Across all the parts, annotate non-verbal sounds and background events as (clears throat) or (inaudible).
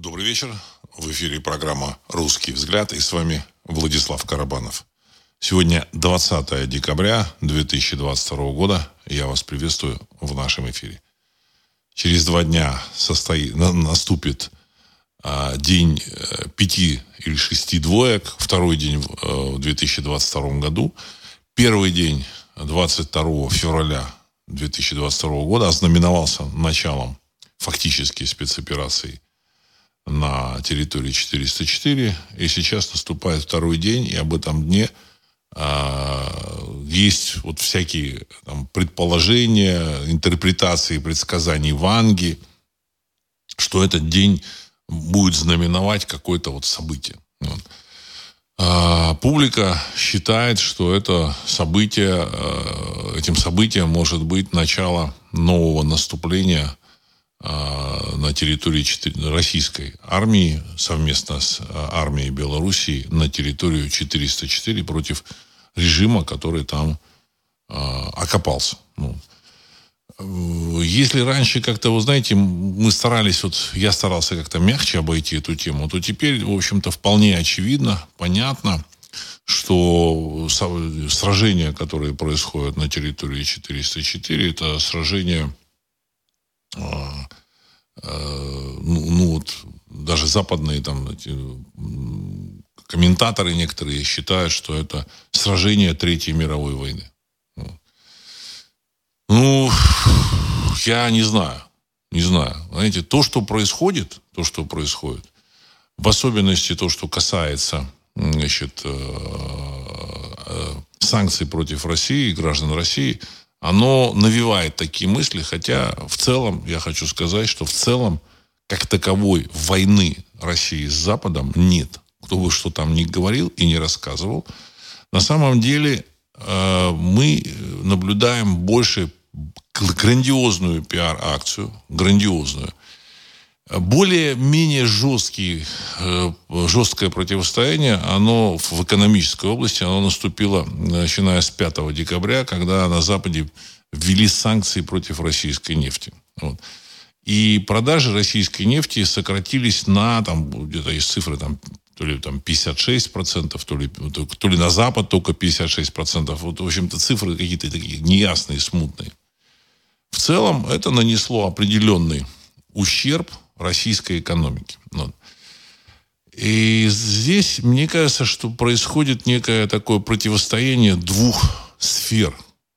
Добрый вечер. В эфире программа «Русский взгляд» и с вами Владислав Карабанов. Сегодня 20 декабря 2022 года. Я вас приветствую в нашем эфире. Через два дня состоит, наступит а, день э, пяти или шести двоек, второй день в 2022 э, году. Первый день 22 февраля 2022 года ознаменовался началом фактически спецоперации на территории 404. И сейчас наступает второй день, и об этом дне э, есть вот всякие там, предположения, интерпретации предсказаний Ванги, что этот день будет знаменовать какое-то вот событие. Вот. А, публика считает, что это событие, э, этим событием может быть начало нового наступления а, на территории российской армии совместно с а, армией Белоруссии на территорию 404 против режима, который там окопался. Ну, если раньше как-то, вы знаете, мы старались, вот я старался как-то мягче обойти эту тему, то теперь, в общем-то, вполне очевидно, понятно, что сражения, которые происходят на территории 404, это сражения, а, а, ну, ну вот, даже западные там эти, комментаторы некоторые считают, что это сражение Третьей мировой войны. Ну, я не знаю. Не знаю. Знаете, то, что происходит, то, что происходит, в особенности то, что касается значит, э, э, санкций против России, граждан России, оно навевает такие мысли, хотя в целом, я хочу сказать, что в целом, как таковой войны России с Западом нет. Кто бы что там ни говорил и не рассказывал, на самом деле э, мы наблюдаем больше грандиозную пиар-акцию, грандиозную. Более-менее жесткий, э, жесткое противостояние, оно в экономической области, оно наступило, начиная с 5 декабря, когда на Западе ввели санкции против российской нефти. Вот. И продажи российской нефти сократились на, там, где-то есть цифры, там, то ли там 56%, то ли, то ли на Запад только 56%. Вот, в общем-то, цифры какие-то такие неясные, смутные. В целом это нанесло определенный ущерб российской экономике. Ну, и здесь, мне кажется, что происходит некое такое противостояние двух сфер,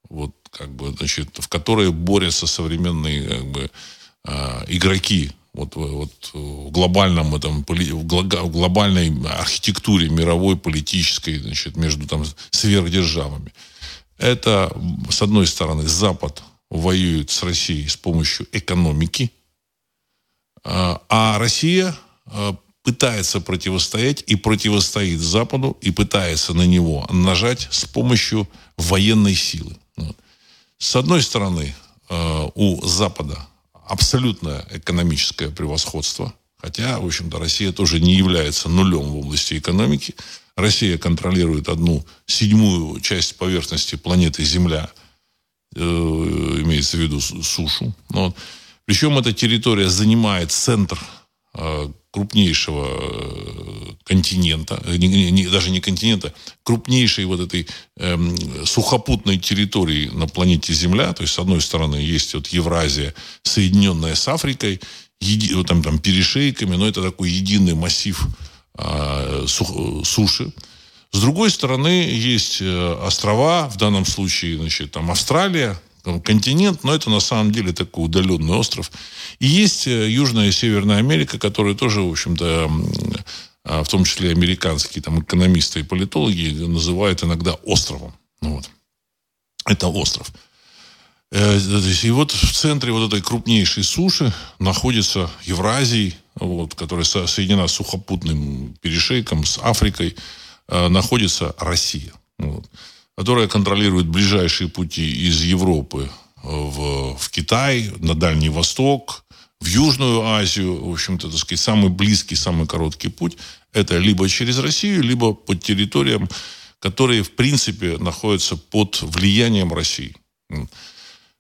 вот, как бы, значит, в которые борются современные как бы, э, игроки вот, вот в глобальном этом, в глобальной архитектуре мировой политической, значит, между там сверхдержавами. Это, с одной стороны, Запад воюет с Россией с помощью экономики, а, а Россия а, пытается противостоять и противостоит Западу и пытается на него нажать с помощью военной силы. С одной стороны, а, у Запада абсолютное экономическое превосходство, хотя, в общем-то, Россия тоже не является нулем в области экономики. Россия контролирует одну седьмую часть поверхности планеты Земля – Э, имеется в виду сушу. Вот. Причем эта территория занимает центр э, крупнейшего э, континента, не, не, даже не континента, крупнейшей вот этой э, сухопутной территории на планете Земля. То есть, с одной стороны, есть вот Евразия, соединенная с Африкой, еди, вот там, там перешейками, но это такой единый массив э, сух, суши. С другой стороны, есть э, острова, в данном случае, значит, там Австралия, континент, но это на самом деле такой удаленный остров. И есть э, Южная и Северная Америка, которые тоже, в общем-то, а, в том числе американские там, экономисты и политологи называют иногда островом. Ну, вот. Это остров. Э, и вот в центре вот этой крупнейшей суши находится Евразия, вот, которая соединена сухопутным перешейком, с Африкой, Э, находится Россия, вот, которая контролирует ближайшие пути из Европы в, в Китай, на Дальний Восток, в Южную Азию. В общем-то, так сказать, самый близкий, самый короткий путь это либо через Россию, либо по территориям, которые, в принципе, находятся под влиянием России.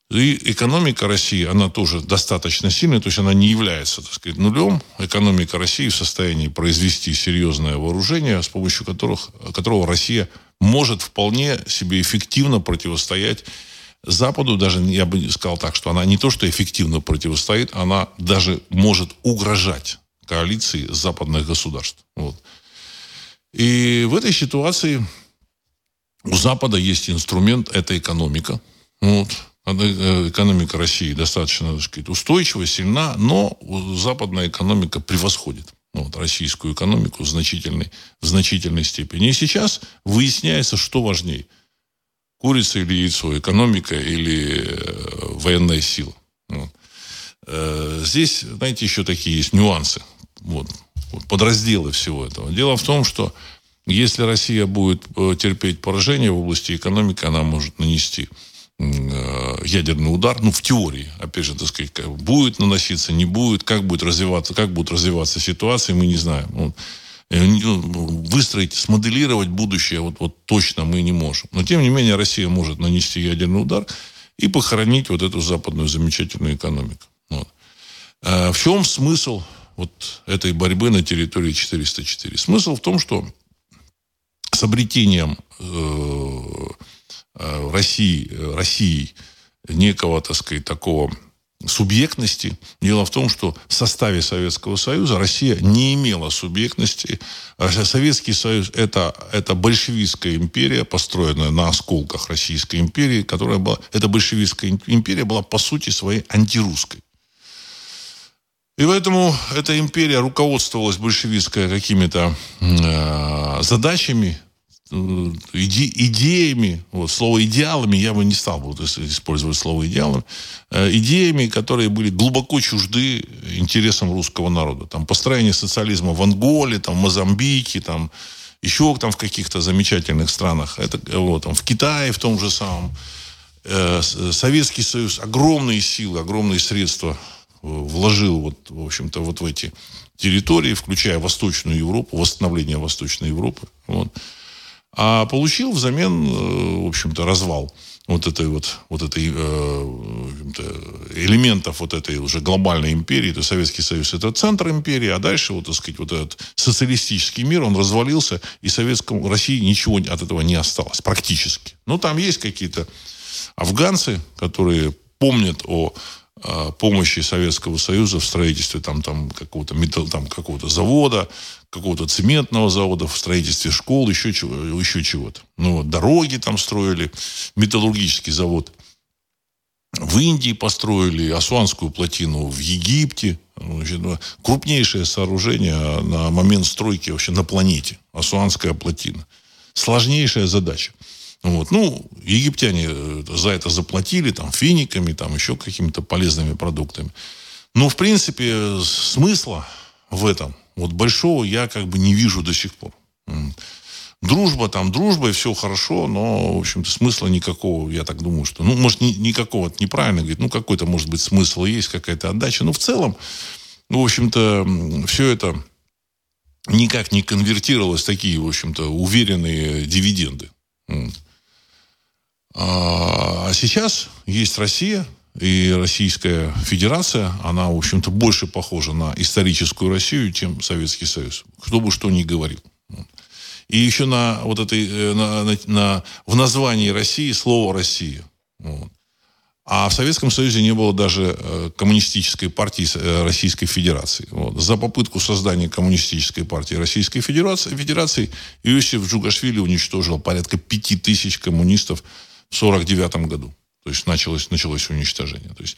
И экономика России, она тоже достаточно сильная, то есть она не является, так сказать, нулем. Экономика России в состоянии произвести серьезное вооружение, с помощью которых, которого Россия может вполне себе эффективно противостоять Западу. Даже я бы сказал так, что она не то, что эффективно противостоит, она даже может угрожать коалиции западных государств. Вот. И в этой ситуации у Запада есть инструмент, это экономика. Вот. Э, экономика России достаточно, так сказать, устойчива, сильна, но западная экономика превосходит вот, российскую экономику в значительной, в значительной степени. И сейчас выясняется, что важнее. Курица или яйцо, экономика или э, военная сила. Вот. Э, здесь, знаете, еще такие есть нюансы. Вот, вот, подразделы всего этого. Дело в том, что если Россия будет э, терпеть поражение в области экономики, она может нанести ядерный удар, ну, в теории, опять же, так сказать, будет наноситься, не будет, как будет развиваться, как будет развиваться ситуация, мы не знаем. Э, ну, выстроить, смоделировать будущее вот, вот точно мы не можем. Но, тем не менее, Россия может нанести ядерный удар и похоронить вот эту западную замечательную экономику. Вот. В чем смысл вот этой борьбы на территории 404? Смысл в том, что с обретением э, э, России, России некого, так сказать, такого субъектности. Дело в том, что в составе Советского Союза Россия не имела субъектности. Советский Союз это, это большевистская империя, построенная на осколках Российской империи, которая была, эта большевистская империя была по сути своей антирусской. И поэтому эта империя руководствовалась большевистская какими-то э, задачами, э, иде, идеями, вот, слово идеалами я бы не стал вот, использовать слово идеалами, э, идеями, которые были глубоко чужды интересам русского народа. Там построение социализма в Анголе, там, в Мозамбике, там, еще там в каких-то замечательных странах, это, вот, там, в Китае в том же самом. Э, Советский Союз огромные силы, огромные средства вложил вот, в общем-то, вот в эти территории, включая Восточную Европу, восстановление Восточной Европы. Вот. А получил взамен, э, в общем-то, развал вот этой вот, вот этой э, элементов вот этой уже глобальной империи, то Советский Союз это центр империи, а дальше вот, так сказать, вот этот социалистический мир, он развалился, и Советскому России ничего от этого не осталось, практически. Ну, там есть какие-то афганцы, которые помнят о помощи Советского Союза в строительстве там, там, какого-то, металл, там, какого-то завода, какого-то цементного завода, в строительстве школ, еще, чего, еще чего-то. Ну, дороги там строили, металлургический завод. В Индии построили Асуанскую плотину, в Египте. Значит, ну, крупнейшее сооружение на момент стройки вообще на планете. Асуанская плотина. Сложнейшая задача. Вот. Ну, египтяне э, за это заплатили, там, финиками, там, еще какими-то полезными продуктами. Но, в принципе, смысла в этом вот большого я как бы не вижу до сих пор. Дружба там, дружба, и все хорошо, но, в общем-то, смысла никакого, я так думаю, что, ну, может, ни, никакого, это неправильно говорить, ну, какой-то, может быть, смысл есть, какая-то отдача, но в целом, в общем-то, все это никак не конвертировалось в такие, в общем-то, уверенные дивиденды. А, а сейчас есть Россия, и Российская Федерация, она, в общем-то, больше похожа на историческую Россию, чем Советский Союз. Кто бы что ни говорил. И еще на вот этой, э, на, на, на, в названии России слово «Россия». Вот. А в Советском Союзе не было даже э, коммунистической партии э, Российской Федерации. Вот. За попытку создания коммунистической партии Российской Федерации, Федерации Иосиф Джугашвили уничтожил порядка пяти тысяч коммунистов 1949 году. То есть началось, началось уничтожение. То есть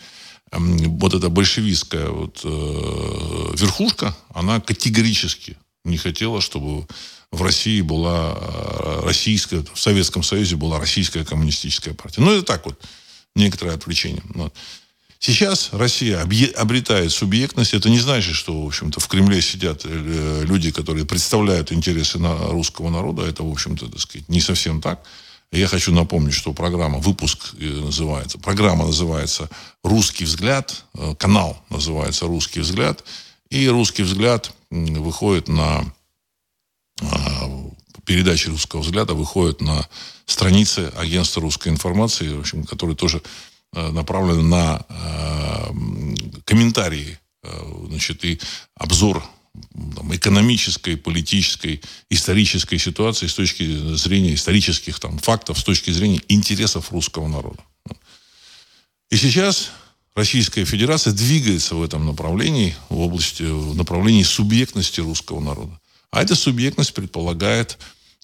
эм, вот эта большевистская вот, э, верхушка, она категорически не хотела, чтобы в России была э, российская, в Советском Союзе была российская коммунистическая партия. Ну, это так вот, некоторое отвлечение. Вот. Сейчас Россия обретает субъектность. Это не значит, что, в общем-то, в Кремле сидят э, люди, которые представляют интересы русского народа. Это, в общем-то, так сказать, не совсем так. Я хочу напомнить, что программа, выпуск э, называется, программа называется «Русский взгляд», э, канал называется «Русский взгляд», и «Русский взгляд» выходит на а, передачи «Русского взгляда» выходит на странице агентства русской информации, в общем, который тоже направлена на комментарии значит, и обзор там, экономической, политической, исторической ситуации с точки зрения исторических там, фактов, с точки зрения интересов русского народа. И сейчас Российская Федерация двигается в этом направлении, в области, в направлении субъектности русского народа. А эта субъектность предполагает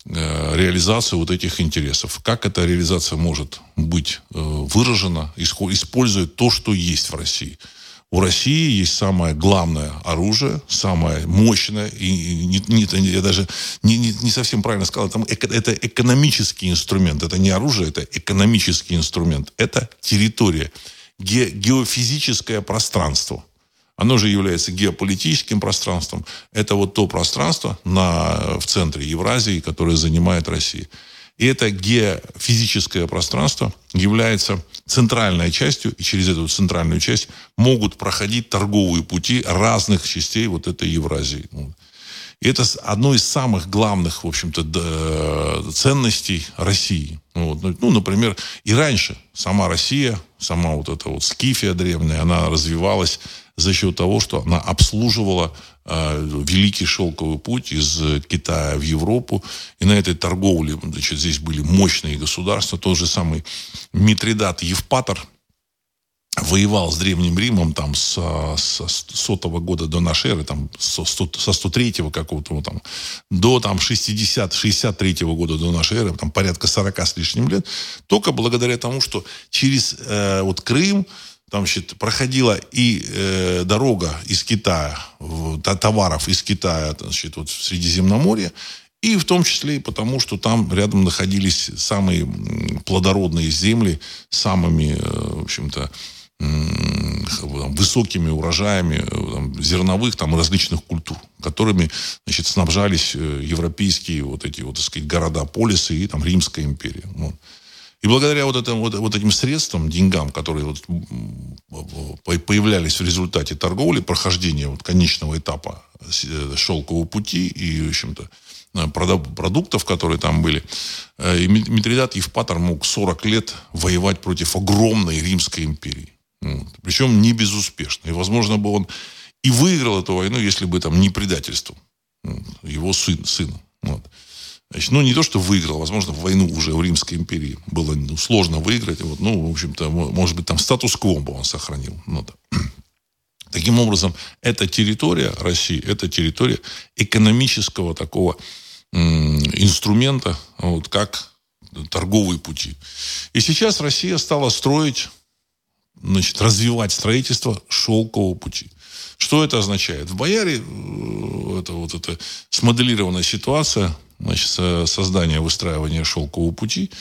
э, реализацию вот этих интересов. Как эта реализация может быть э, выражена, используя то, что есть в России – у России есть самое главное оружие, самое мощное, и не, не, я даже не, не, не совсем правильно сказал, там, это экономический инструмент, это не оружие, это экономический инструмент, это территория, ге, геофизическое пространство. Оно же является геополитическим пространством. Это вот то пространство на, в центре Евразии, которое занимает Россия. И это геофизическое пространство является центральной частью, и через эту центральную часть могут проходить торговые пути разных частей вот этой Евразии. И это одно из самых главных, в общем-то, ценностей России. Вот. Ну, ну, например, и раньше сама Россия, сама вот эта вот Скифия древняя, она развивалась за счет того, что она обслуживала э, великий шелковый путь из Китая в Европу. И на этой торговле значит, здесь были мощные государства. Тот же самый Митридат Евпатор – воевал с Древним Римом там с, с сотого года до нашей эры, там со, со 103-го какого-то там, до там 60 63-го года до нашей эры, там порядка 40 с лишним лет, только благодаря тому, что через э, вот Крым там значит, проходила и э, дорога из Китая, товаров из Китая значит, вот в Средиземноморье, и в том числе и потому, что там рядом находились самые плодородные земли, самыми, э, в общем-то, высокими урожаями э, там, зерновых там, различных культур, которыми значит, снабжались э, европейские вот эти вот, так сказать, города-полисы и там, Римская империя. Вот. И благодаря вот, этим, вот, вот этим средствам, деньгам, которые вот появлялись в результате торговли, прохождения вот конечного этапа э, шелкового пути и, в общем-то, продуктов, которые там были. И Митридат Евпатор мог 40 лет воевать против огромной Римской империи. Вот. Причем не безуспешно. И, возможно, бы он и выиграл эту войну, если бы там не предательством вот, его сын, сына. Вот. Значит, ну, не то, что выиграл, возможно, войну уже в Римской империи было ну, сложно выиграть. Вот, ну, в общем-то, может быть, там статус-кво бы он сохранил. Ну, да. (clears throat) Таким образом, эта территория России, это территория экономического такого инструмента, вот, как торговые пути. И сейчас Россия стала строить значит, развивать строительство шелкового пути. Что это означает? В Бояре э, это вот эта смоделированная ситуация, значит, создание, выстраивание шелкового пути,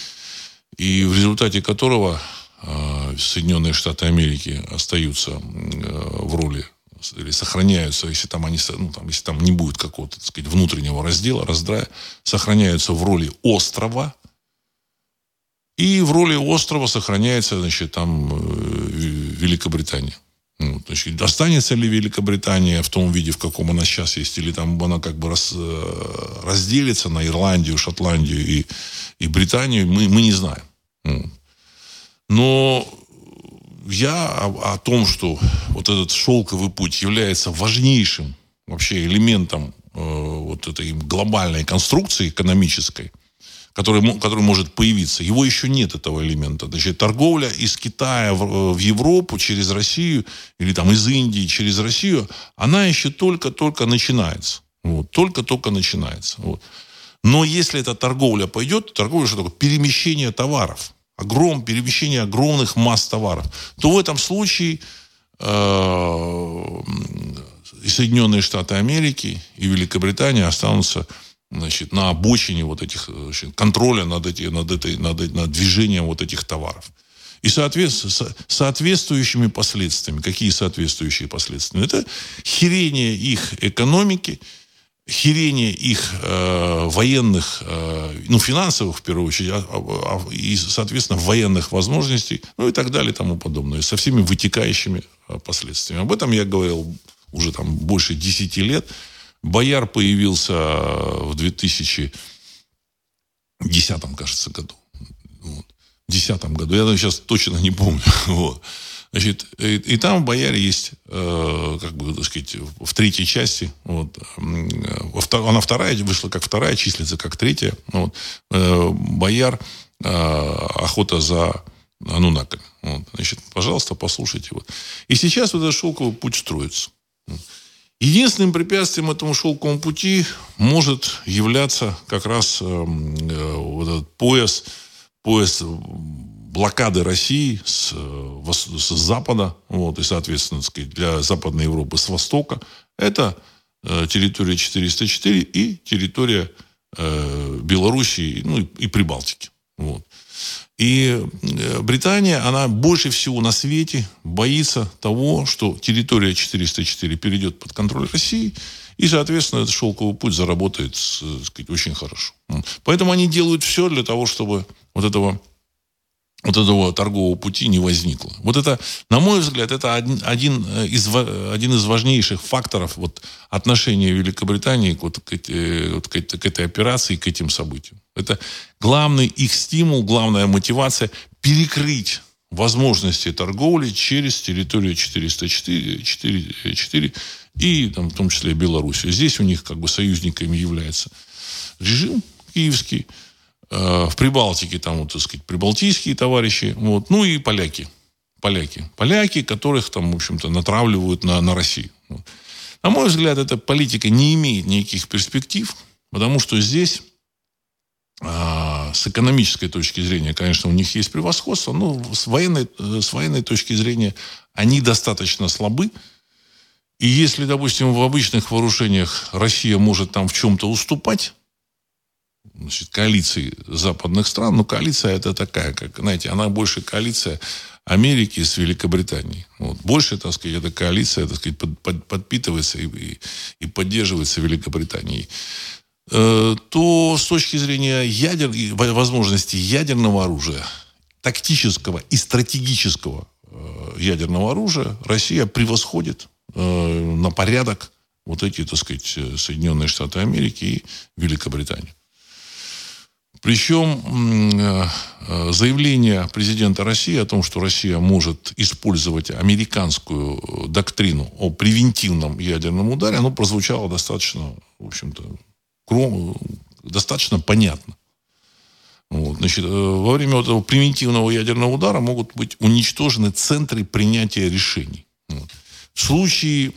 и в результате которого э, Соединенные Штаты Америки остаются э, в роли или сохраняются, если там они, ну, там, если там не будет какого-то, так сказать, внутреннего раздела, раздрая, сохраняются в роли острова, и в роли острова сохраняется, значит, там э, Великобритания. Ну, значит, останется ли Великобритания в том виде, в каком она сейчас есть, или там она как бы раз, э, разделится на Ирландию, Шотландию и, и Британию, мы, мы не знаем. Ну. Но я о, о том, что вот этот шелковый путь является важнейшим вообще элементом э, вот этой глобальной конструкции экономической, который, который может появиться. Его еще нет, этого элемента. Значит, торговля из Китая в, в Европу через Россию, или там из Индии через Россию, она еще только-только начинается. Вот, только-только начинается. Вот. Но если эта торговля пойдет, торговля что такое? Перемещение товаров. Огром, перемещение огромных масс товаров. То в этом случае э, Соединенные Штаты Америки, и Великобритания останутся значит, на обочине вот этих значит, контроля над, эти, над, этой, над, над движением вот этих товаров. И соответственно, соответствующими последствиями. Какие соответствующие последствия? Это херение их экономики, херение их э, военных, э, ну, финансовых, в первую очередь, а, а, а, и, соответственно, военных возможностей, ну, и так далее, и тому подобное, со всеми вытекающими э, последствиями. Об этом я говорил уже там больше 10 лет. Бояр появился в 2010, кажется, году. Вот. 2010 году. Я сейчас точно не помню. (laughs) Вот. Значит, и, и там в Бояре есть, э, как бы, так сказать, в третьей части, вот, э, она вторая, вышла как вторая, числится как третья, вот, э, Бояр, э, охота за Анунаками. Вот, значит, пожалуйста, послушайте. Вот. И сейчас вот этот шелковый путь строится. Единственным препятствием этому шелковому пути может являться как раз э, э, вот этот пояс, пояс блокады России с, э, с запада, вот, и, соответственно, для Западной Европы с востока, это э, территория 404 и территория э, Белоруссии, ну, и, и Прибалтики. Вот. И э, Британия, она больше всего на свете боится того, что территория 404 перейдет под контроль России, и, соответственно, этот шелковый путь заработает сказать, очень хорошо. Поэтому они делают все для того, чтобы вот этого вот этого торгового пути не возникло. Вот это, на мой взгляд, это один, один, из, один из важнейших факторов вот, отношения Великобритании вот, к, вот, к, к этой операции, к этим событиям. Это главный их стимул, главная мотивация перекрыть возможности торговли через территорию 404 4, 4, и там, в том числе Белоруссию. Здесь у них как бы союзниками является режим киевский, Э, в Прибалтике, там, вот, так сказать, прибалтийские товарищи, вот, ну и поляки. Поляки. Поляки, которых там, в общем-то, натравливают на, на Россию. На мой взгляд, эта политика не имеет никаких перспектив, потому что здесь а, с экономической точки зрения, конечно, у них есть превосходство, но с военной, э, с военной точки зрения они достаточно слабы. И если, допустим, в обычных вооружениях Россия может там в чем-то уступать, значит, коалиции западных стран. Но коалиция это такая, как, знаете, она больше коалиция Америки с Великобританией. Вот. Больше, так сказать, эта коалиция, так сказать, под, под, подпитывается и, и, и поддерживается Великобританией э, то с точки зрения ядер, возможности ядерного оружия, тактического и стратегического э, ядерного оружия Россия превосходит э, на порядок вот эти, так сказать, Соединенные Штаты Америки и Великобританию. Причем э, э, заявление президента России о том, что Россия может использовать американскую доктрину о превентивном ядерном ударе, оно прозвучало достаточно, в общем-то, достаточно понятно. Вот, значит, э, во время этого превентивного ядерного удара могут быть уничтожены центры принятия решений. Вот. В случае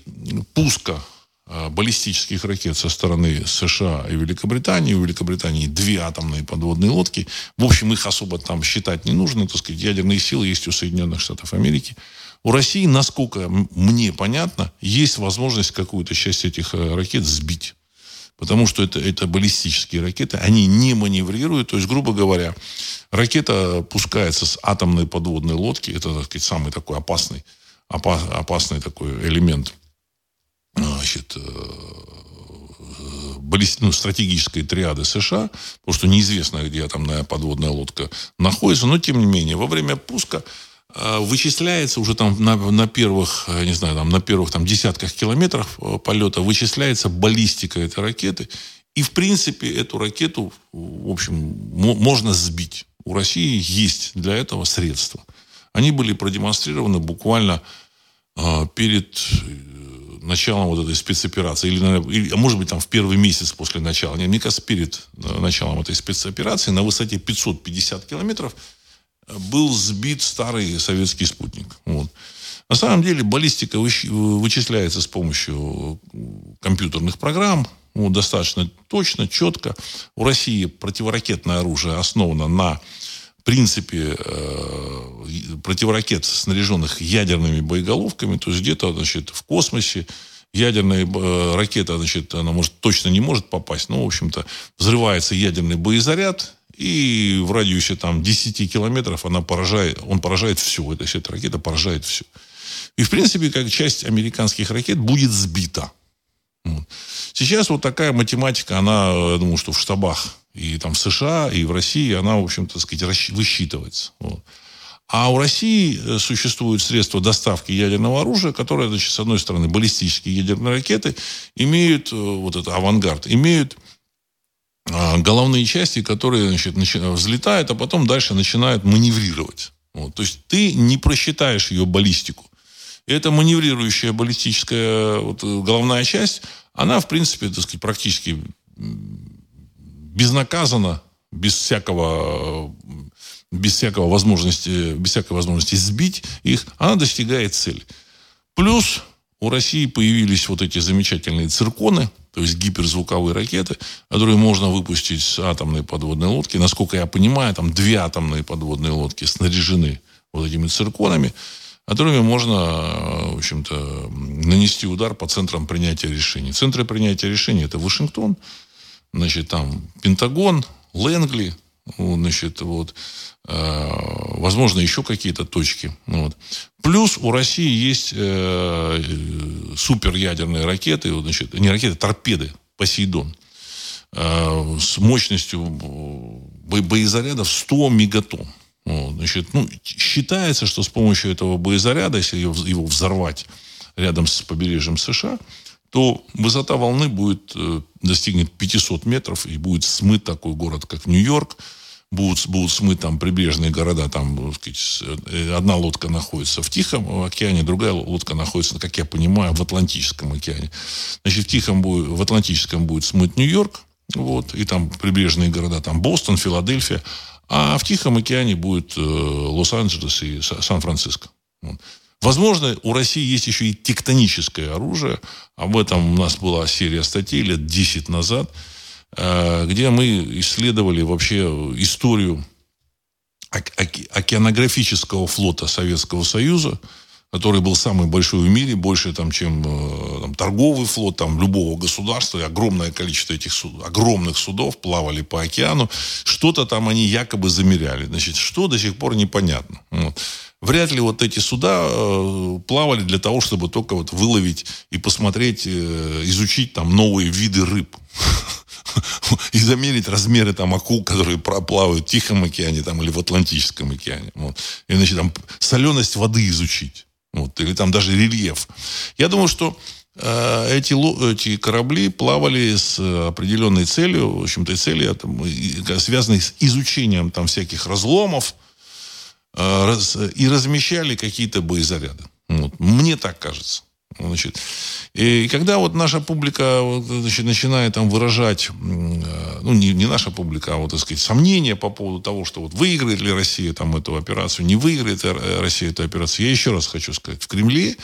пуска Э, баллистических ракет со стороны США и Великобритании. У Великобритании две атомные подводные лодки. В общем, их особо там считать не нужно. Так сказать, ядерные силы есть у Соединенных Штатов Америки. У России, насколько мне понятно, есть возможность какую-то часть этих э, ракет сбить. Потому что это, это баллистические ракеты, они не маневрируют. То есть, грубо говоря, ракета пускается с атомной подводной лодки. Это, так сказать, самый такой опасный, опас, опасный такой элемент значит, э, ну, стратегической триады США, потому что неизвестно, где там подводная лодка находится, но тем не менее, во время пуска э, вычисляется уже там на, на первых, э, не знаю, там на первых там десятках километров полета вычисляется баллистика этой ракеты, и в принципе эту ракету, в общем, можно сбить. У России есть для этого средства. Они были продемонстрированы буквально перед началом вот этой спецоперации, или, или, а может быть, там в первый месяц после начала, мне кажется, перед э, началом этой спецоперации на высоте 550 километров э, был сбит старый советский спутник. Вот. На самом деле баллистика вычисляется с помощью компьютерных программ, вот, достаточно точно, четко. У России противоракетное оружие основано на принципе э, противоракет, снаряженных ядерными боеголовками, то есть где-то значит, в космосе ядерная э, ракета, значит, она может, точно не может попасть, но, в общем-то, взрывается ядерный боезаряд, и в радиусе там 10 километров она поражает, он поражает все. Эта, эта ракета поражает все. И, в принципе, как часть американских ракет будет сбита. Сейчас вот такая математика, она, я думаю, что в штабах и там в США, и в России, она, в общем-то, сказать, высчитывается. Вот. А у России э, существуют средства доставки ядерного оружия, которые, значит, с одной стороны, баллистические ядерные ракеты имеют, э, вот это авангард, имеют а, головные части, которые значит, взлетают, а потом дальше начинают маневрировать. Вот. То есть ты не просчитаешь ее баллистику. И эта маневрирующая баллистическая вот, головная часть, она, в принципе, так сказать, практически безнаказанно, без всякого без всякого возможности, без всякой возможности сбить их, она достигает цели. Плюс у России появились вот эти замечательные цирконы, то есть гиперзвуковые ракеты, которые можно выпустить с атомной подводной лодки. Насколько я понимаю, там две атомные подводные лодки снаряжены вот этими цирконами, которыми можно, в общем-то, нанести удар по центрам принятия решений. Центры принятия решений – это Вашингтон, значит, там Пентагон, Лэнгли, значит, вот, э, возможно, еще какие-то точки. Вот. Плюс у России есть э, суперядерные ракеты, значит, не ракеты, торпеды «Посейдон» э, с мощностью бо- боезарядов 100 мегатонн. Вот, значит, ну, считается, что с помощью этого боезаряда, если его взорвать рядом с побережьем США, то высота волны будет, э, достигнет 500 метров и будет смыт такой город, как Нью-Йорк. Будут, будут смыт там прибрежные города. Там, сказать, э, одна лодка находится в Тихом океане, другая лодка находится, как я понимаю, в Атлантическом океане. Значит, в Тихом будет, в Атлантическом будет смыт Нью-Йорк, вот, и там прибрежные города, там Бостон, Филадельфия. А в Тихом океане будет э, Лос-Анджелес и Сан-Франциско. Возможно, у России есть еще и тектоническое оружие. Об этом у нас была серия статей лет 10 назад, э, где мы исследовали вообще историю океанографического флота Советского Союза, который был самый большой в мире, больше, там, чем э, там, торговый флот там, любого государства. И огромное количество этих суд, огромных судов плавали по океану. Что-то там они якобы замеряли. Значит, что до сих пор непонятно. Вот вряд ли вот эти суда э, плавали для того, чтобы только вот выловить и посмотреть, э, изучить там новые виды рыб. (laughs) И замерить размеры там акул, которые плавают в Тихом океане там, или в Атлантическом океане. Вот. И, значит, там соленость воды изучить. Вот. Или там даже рельеф. Я думаю, что э, эти, эти корабли плавали с определенной целью, в общем-то, целью, связанной с изучением там всяких разломов, Э, и размещали какие-то боезаряды. Вот. Мне так кажется. Значит, и когда вот наша публика значит, начинает там выражать, э, ну, не, не наша публика, а вот, так сказать, сомнения по поводу того, что вот выиграет ли Россия там эту операцию, не выиграет Россия эту операцию, я еще раз хочу сказать, в Кремле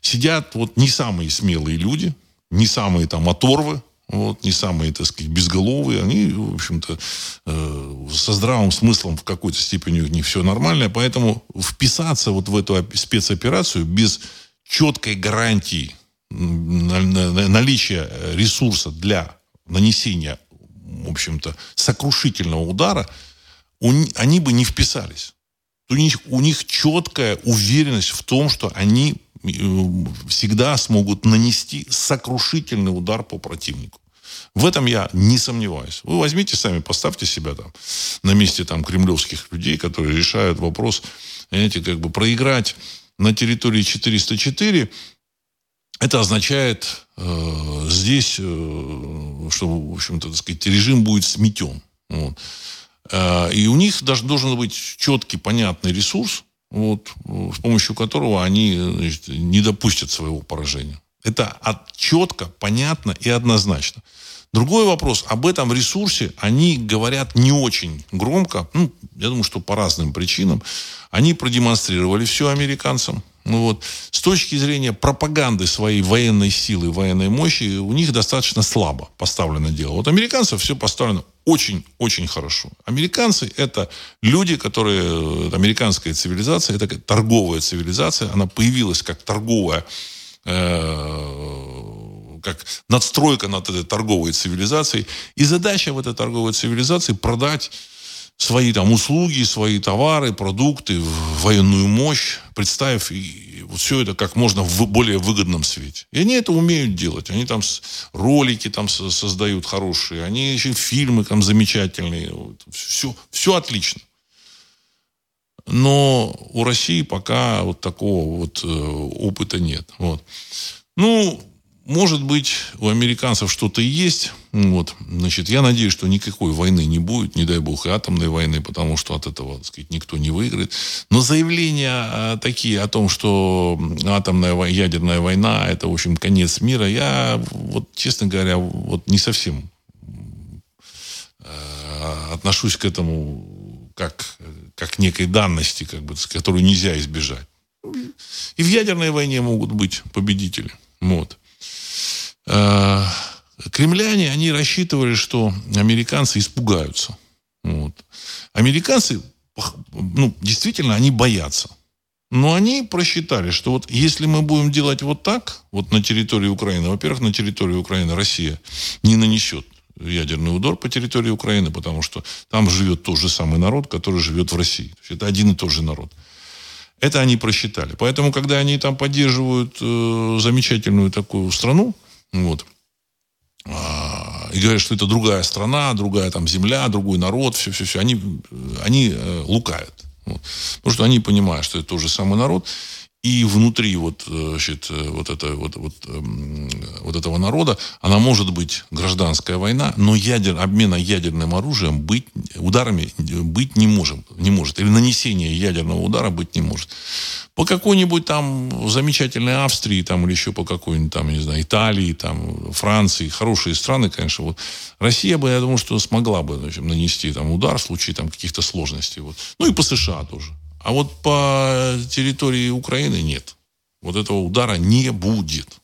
сидят вот не самые смелые люди, не самые там оторвы, вот, не самые, так сказать, безголовые, они, в общем-то, э, со здравым смыслом в какой-то степени у них все нормально, поэтому вписаться вот в эту спецоперацию без четкой гарантии наличия ресурса для нанесения, в общем-то, сокрушительного удара, они бы не вписались. У них, у них четкая уверенность в том, что они э, всегда смогут нанести сокрушительный удар по противнику. В этом я не сомневаюсь. Вы возьмите сами, поставьте себя там на месте там кремлевских людей, которые решают вопрос, знаете, как бы проиграть на территории 404, это означает э, здесь, э, что, в общем-то, так сказать, режим будет сметен. Вот. Э, и у них даже должен быть четкий, понятный ресурс, вот, с помощью которого они значит, не допустят своего поражения. Это четко, понятно и однозначно. Другой вопрос, об этом ресурсе они говорят не очень громко, ну, я думаю, что по разным причинам. Они продемонстрировали все американцам. Ну вот. С точки зрения пропаганды своей военной силы, военной мощи, у них достаточно слабо поставлено дело. Вот американцев все поставлено очень-очень хорошо. Американцы – это люди, которые... Американская цивилизация – это торговая цивилизация. Она появилась как торговая э, как надстройка над этой торговой цивилизацией. И задача в этой торговой цивилизации продать свои там услуги, свои товары, продукты, военную мощь, представив и вот все это как можно в более выгодном свете. И они это умеют делать. Они там ролики там создают хорошие, они еще фильмы там замечательные. Все, все отлично. Но у России пока вот такого вот э, опыта нет. Вот. Ну, может быть, у американцев что-то есть. Вот. Значит, я надеюсь, что никакой войны не будет, не дай бог, и атомной войны, потому что от этого, так сказать, никто не выиграет. Но заявления а, такие о том, что атомная ядерная война – это, в общем, конец мира, я, вот, честно говоря, вот не совсем э, отношусь к этому как, как некой данности, как бы, которую нельзя избежать. И в ядерной войне могут быть победители. Вот. Э, кремляне, они рассчитывали, что американцы испугаются. Вот. Американцы, ну, действительно, они боятся. Но они просчитали, что вот если мы будем делать вот так, вот на территории Украины, во-первых, на территории Украины Россия не нанесет ядерный удар по территории Украины, потому что там живет тот же самый народ, который живет в России. То есть это один и тот же народ. Это они просчитали. Поэтому, когда они там поддерживают э, замечательную такую страну, вот. А, и говорят, что это другая страна, другая там земля, другой народ, все-все-все. Они, они э, лукают. Вот. Потому что они понимают, что это тот же самый народ. И внутри вот, э, значит, э, вот, это, вот, вот, эм, вот этого народа, она может быть гражданская война, но ядер, обмена ядерным оружием быть, ударами быть не может, не может. Или нанесение ядерного удара быть не может. По какой-нибудь там замечательной Австрии, там, или еще по какой-нибудь там, не знаю, Италии, там, Франции, хорошие страны, конечно, вот. Россия бы, я думаю, что смогла бы значит, нанести там удар в случае там каких-то сложностей. Вот. Ну и по США тоже. А вот по территории Украины нет. Вот этого удара не будет.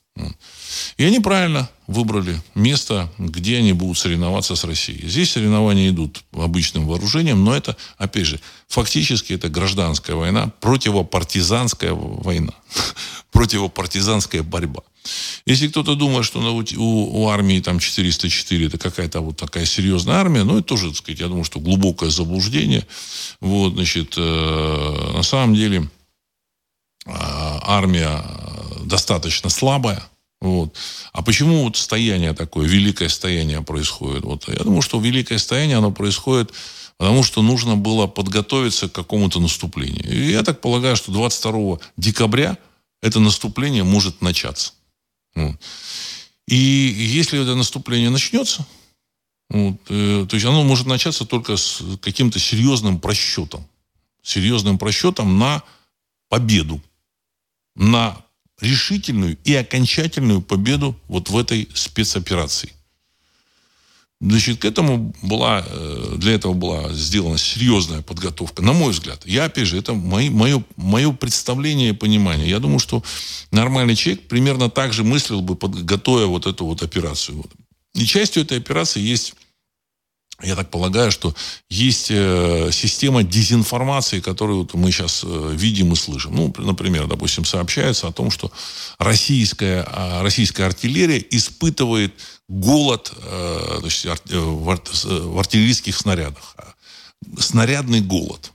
И они правильно выбрали место, где они будут соревноваться с Россией. Здесь соревнования идут обычным вооружением, но это, опять же, фактически это гражданская война, противопартизанская война, (laughs) противопартизанская борьба. Если кто-то думает, что у, у, у армии там 404 это какая-то вот такая серьезная армия, ну, это тоже, так сказать, я думаю, что глубокое заблуждение. Вот, значит, э, на самом деле э, армия достаточно слабая, вот. А почему вот стояние такое, великое стояние происходит? Вот я думаю, что великое стояние, оно происходит потому что нужно было подготовиться к какому-то наступлению. И я так полагаю, что 22 декабря это наступление может начаться. Вот. И если это наступление начнется, вот, э, то есть оно может начаться только с каким-то серьезным просчетом. Серьезным просчетом на победу. На решительную и окончательную победу вот в этой спецоперации. Значит, к этому была, э, для этого была сделана серьезная подготовка, на мой взгляд. Я, опять же, это мои, мое, мое представление и понимание. Я думаю, что нормальный человек примерно так же мыслил бы, готовя вот эту вот операцию. И частью этой операции есть я так полагаю, что есть э, система дезинформации, которую мы сейчас э, видим и слышим. Ну, например, допустим, сообщается о том, что российская, э, российская артиллерия испытывает голод э, э, в, ар, в артиллерийских снарядах. Снарядный голод.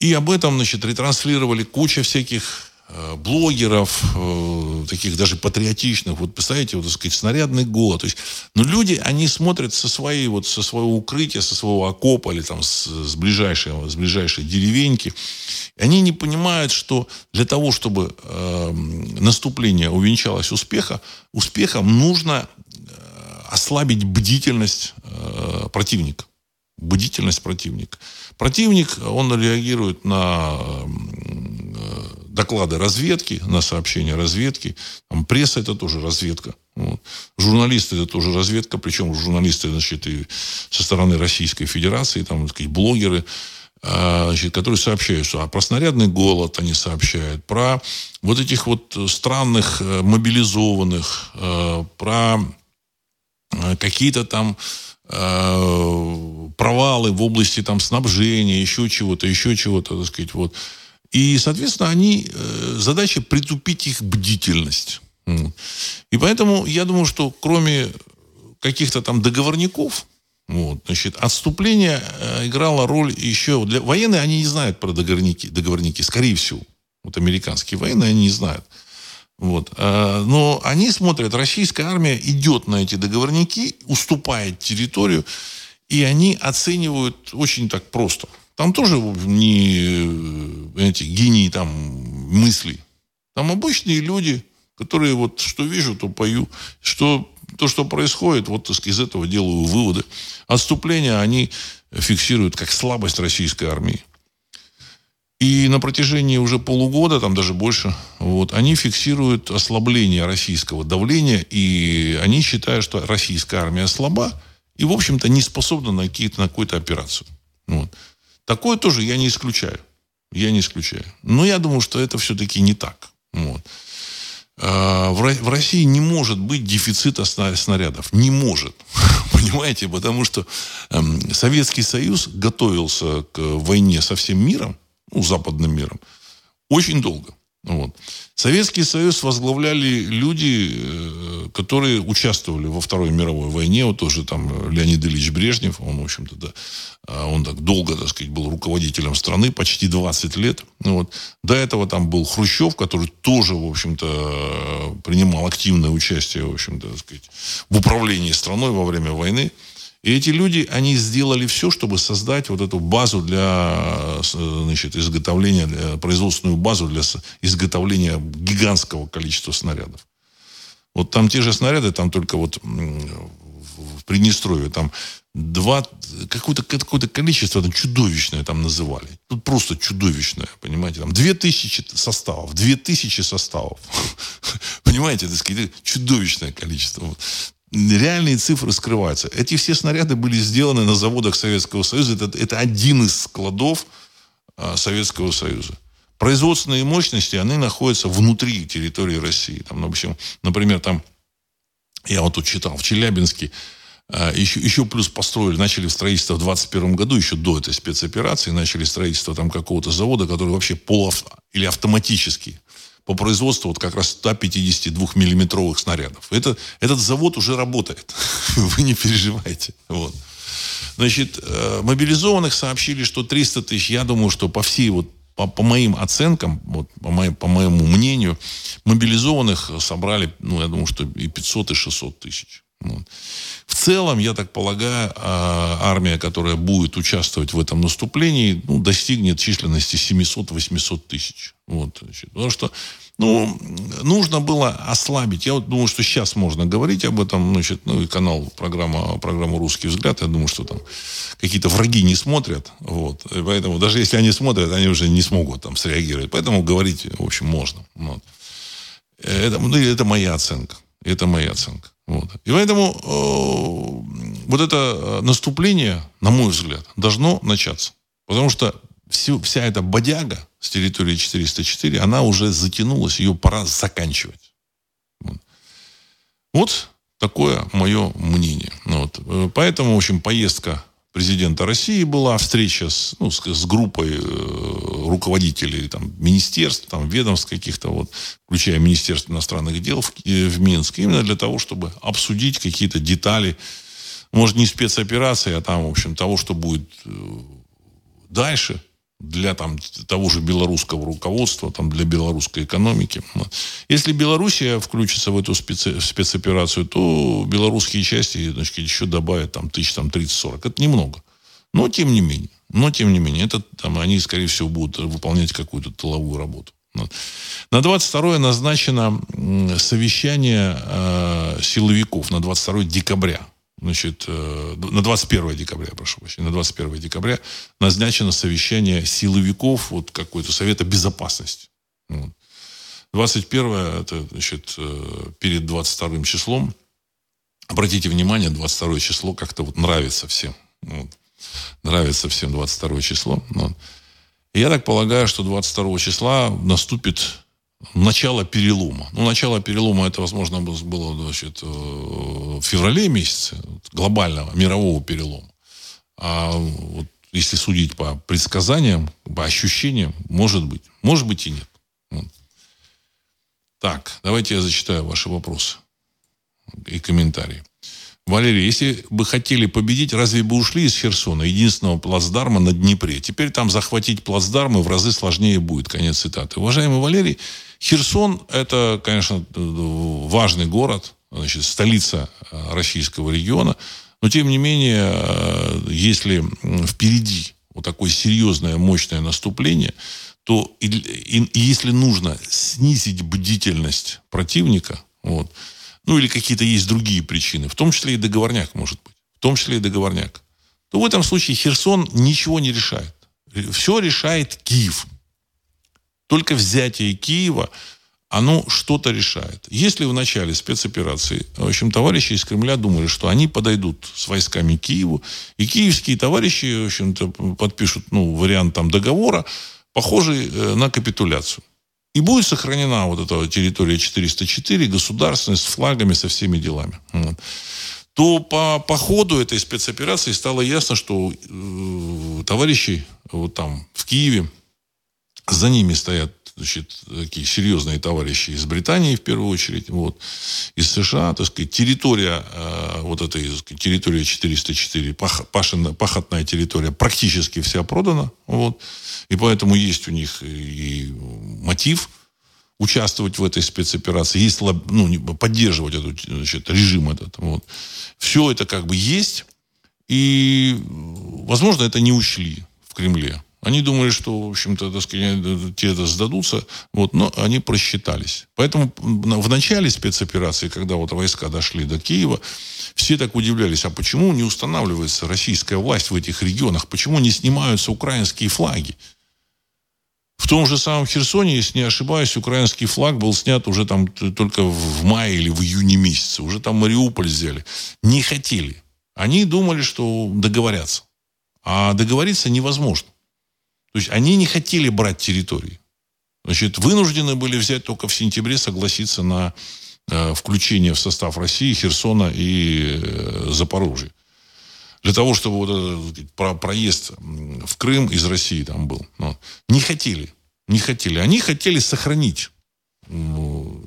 И об этом, значит, ретранслировали куча всяких блогеров, э, таких даже патриотичных, вот представляете, вот, так сказать, снарядный голод. То есть, ну, люди, они смотрят со своей, вот, со своего укрытия, со своего окопа или там с, с, ближайшей, с ближайшей деревеньки. Они не понимают, что для того, чтобы э, наступление увенчалось успеха, успехом нужно э, ослабить бдительность э, противника. Бдительность противника. Противник, он реагирует на доклады разведки, на сообщения разведки. Там пресса это тоже разведка. Вот. Журналисты это тоже разведка, причем журналисты значит, и со стороны Российской Федерации, там, так сказать, блогеры, а, значит, которые сообщают, что а про снарядный голод они сообщают, про вот этих вот странных э, мобилизованных, э, про э, какие-то там провалы в области там снабжения, еще чего-то, еще чего-то, так сказать, вот. И, соответственно, они, э, задача притупить их бдительность. И поэтому я думаю, что кроме каких-то там договорников, вот, значит, отступление э, играло роль еще... Для... Военные, они не знают про договорники, договорники, скорее всего. Вот американские военные, они не знают. Вот. А, но они смотрят, российская армия идет на эти договорники, уступает территорию, и они оценивают очень так просто – там тоже не эти гении там мыслей. Там обычные люди, которые вот что вижу, то пою, что то, что происходит, вот из этого делаю выводы. Отступления они фиксируют как слабость российской армии. И на протяжении уже полугода, там даже больше, вот, они фиксируют ослабление российского давления, и они считают, что российская армия слаба и, в общем-то, не способна на, на какую-то операцию. Вот. Такое тоже я не исключаю. Я не исключаю. Но я думаю, что это все-таки не так. Вот. А, в России не может быть дефицита снарядов. Не может. (laughs) Понимаете? Потому что эм, Советский Союз готовился к войне со всем миром, ну, западным миром, очень долго. Вот. Советский Союз возглавляли люди, э, которые участвовали во Второй мировой войне. Вот тоже там Леонид Ильич Брежнев, он, в общем-то, да, а он так долго, так сказать, был руководителем страны, почти 20 лет. Вот. До этого там был Хрущев, который тоже, в общем-то, принимал активное участие, в общем-то, сказать, в управлении страной во время войны. И эти люди, они сделали все, чтобы создать вот эту базу для значит, изготовления, для, производственную базу для изготовления гигантского количества снарядов. Вот там те же снаряды, там только вот в Приднестровье, там два, какое-то какое количество там чудовищное там называли. Тут просто чудовищное, понимаете, там две тысячи составов, две тысячи составов. (laughs) Понимаете, это чудовищное количество реальные цифры скрываются. Эти все снаряды были сделаны на заводах Советского Союза. Это, это один из складов а, Советского Союза. Производственные мощности, они находятся внутри территории России. Там, допустим, например, там, я вот тут читал, в Челябинске а, еще, еще плюс построили, начали строительство в 21 году, еще до этой спецоперации, начали строительство там какого-то завода, который вообще полуавто или автоматический по производству вот как раз 152-миллиметровых снарядов. Это, этот завод уже работает. (laughs) Вы не переживайте. Вот. Значит, э, мобилизованных сообщили, что 300 тысяч. Я думаю, что по всей вот по, по моим оценкам, вот, по, моим, по моему мнению, мобилизованных собрали, ну, я думаю, что и 500, и 600 тысяч. Вот. В целом, я так полагаю, а, армия, которая будет участвовать в этом наступлении, ну, достигнет численности 700-800 тысяч. Вот, значит, потому что ну, нужно было ослабить. Я вот думаю, что сейчас можно говорить об этом. Значит, ну, и канал, программа, программа «Русский взгляд», я думаю, что там какие-то враги не смотрят. Вот. И поэтому даже если они смотрят, они уже не смогут там среагировать. Поэтому говорить, в общем, можно. Вот. Это, ну, это моя оценка. Это моя оценка. Вот. И поэтому э, вот это э, наступление, на мой взгляд, должно начаться. Потому что всю, вся эта бодяга с территории 404, она уже затянулась, ее пора заканчивать. Вот, вот такое мое мнение. Вот. Э, поэтому, в общем, поездка президента России была встреча с, ну, с, с группой э, руководителей там, министерств, там, ведомств каких-то, вот, включая Министерство иностранных дел в, э, в Минске, именно для того, чтобы обсудить какие-то детали, может, не спецоперации, а там, в общем, того, что будет э, дальше для там, того же белорусского руководства, там, для белорусской экономики. Если Белоруссия включится в эту специ, спецоперацию, то белорусские части значит, еще добавят там, тысяч там, 30-40. Это немного. Но тем не менее. Но тем не менее. Это, там, они, скорее всего, будут выполнять какую-то тыловую работу. На 22 назначено совещание э, силовиков на 22 декабря значит, э, на 21 декабря, прошу прощения, на 21 декабря назначено совещание силовиков вот какой-то Совета Безопасности. Вот. 21 это, значит, э, перед 22 числом. Обратите внимание, 22 число как-то вот нравится всем. Вот. Нравится всем 22 число. Вот. Я так полагаю, что 22 числа наступит начало перелома. Ну, начало перелома это, возможно, было значит, э, в феврале месяце, глобального, мирового перелома. А вот если судить по предсказаниям, по ощущениям, может быть. Может быть и нет. Вот. Так, давайте я зачитаю ваши вопросы и комментарии. Валерий, если бы хотели победить, разве бы ушли из Херсона, единственного плацдарма на Днепре? Теперь там захватить плацдармы в разы сложнее будет. Конец цитаты. Уважаемый Валерий, Херсон – это, конечно, важный город, значит, столица э, российского региона. Но, тем не менее, э, если впереди вот такое серьезное, мощное наступление, то и, и, и если нужно снизить бдительность противника, вот, ну или какие-то есть другие причины, в том числе и договорняк может быть, в том числе и договорняк, то в этом случае Херсон ничего не решает. Все решает Киев. Только взятие Киева, оно что-то решает. Если в начале спецоперации, в общем, товарищи из Кремля думали, что они подойдут с войсками к Киеву, и киевские товарищи, в общем-то, подпишут, ну, вариант там договора, похожий э, на капитуляцию. И будет сохранена вот эта территория 404, государственность, с флагами, со всеми делами. Вот. То по, по ходу этой спецоперации стало ясно, что э, товарищи вот там в Киеве, за ними стоят значит, такие серьезные товарищи из Британии, в первую очередь, вот, из США, так сказать, территория, э, вот сказать, территория 404, пах, пашина, пахотная территория практически вся продана, вот, и поэтому есть у них и мотив участвовать в этой спецоперации, есть, ну, поддерживать этот значит, режим этот, вот. Все это как бы есть, и, возможно, это не учли в Кремле. Они думали, что, в общем-то, так сказать, те это сдадутся, вот, но они просчитались. Поэтому в начале спецоперации, когда вот войска дошли до Киева, все так удивлялись, а почему не устанавливается российская власть в этих регионах, почему не снимаются украинские флаги? В том же самом Херсоне, если не ошибаюсь, украинский флаг был снят уже там только в мае или в июне месяце. Уже там Мариуполь взяли. Не хотели. Они думали, что договорятся. А договориться невозможно. То есть они не хотели брать территории. Значит, вынуждены были взять только в сентябре, согласиться на э, включение в состав России Херсона и э, Запорожья. Для того, чтобы вот этот про, проезд в Крым из России там был. Но не хотели. Не хотели. Они хотели сохранить ну,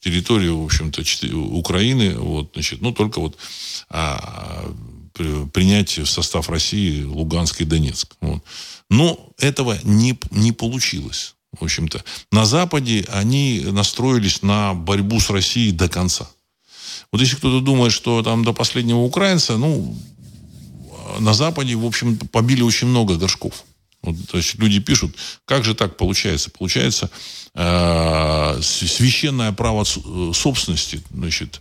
территорию, в общем-то, Украины, вот, значит, ну, только вот а, принять в состав России Луганск и Донецк. Вот. Но этого не, не получилось. В общем-то, на Западе они настроились на борьбу с Россией до конца. Вот если кто-то думает, что там до последнего украинца, ну, на Западе, в общем, побили очень много горшков. Вот, то есть люди пишут, как же так получается? Получается, э, священное право собственности значит,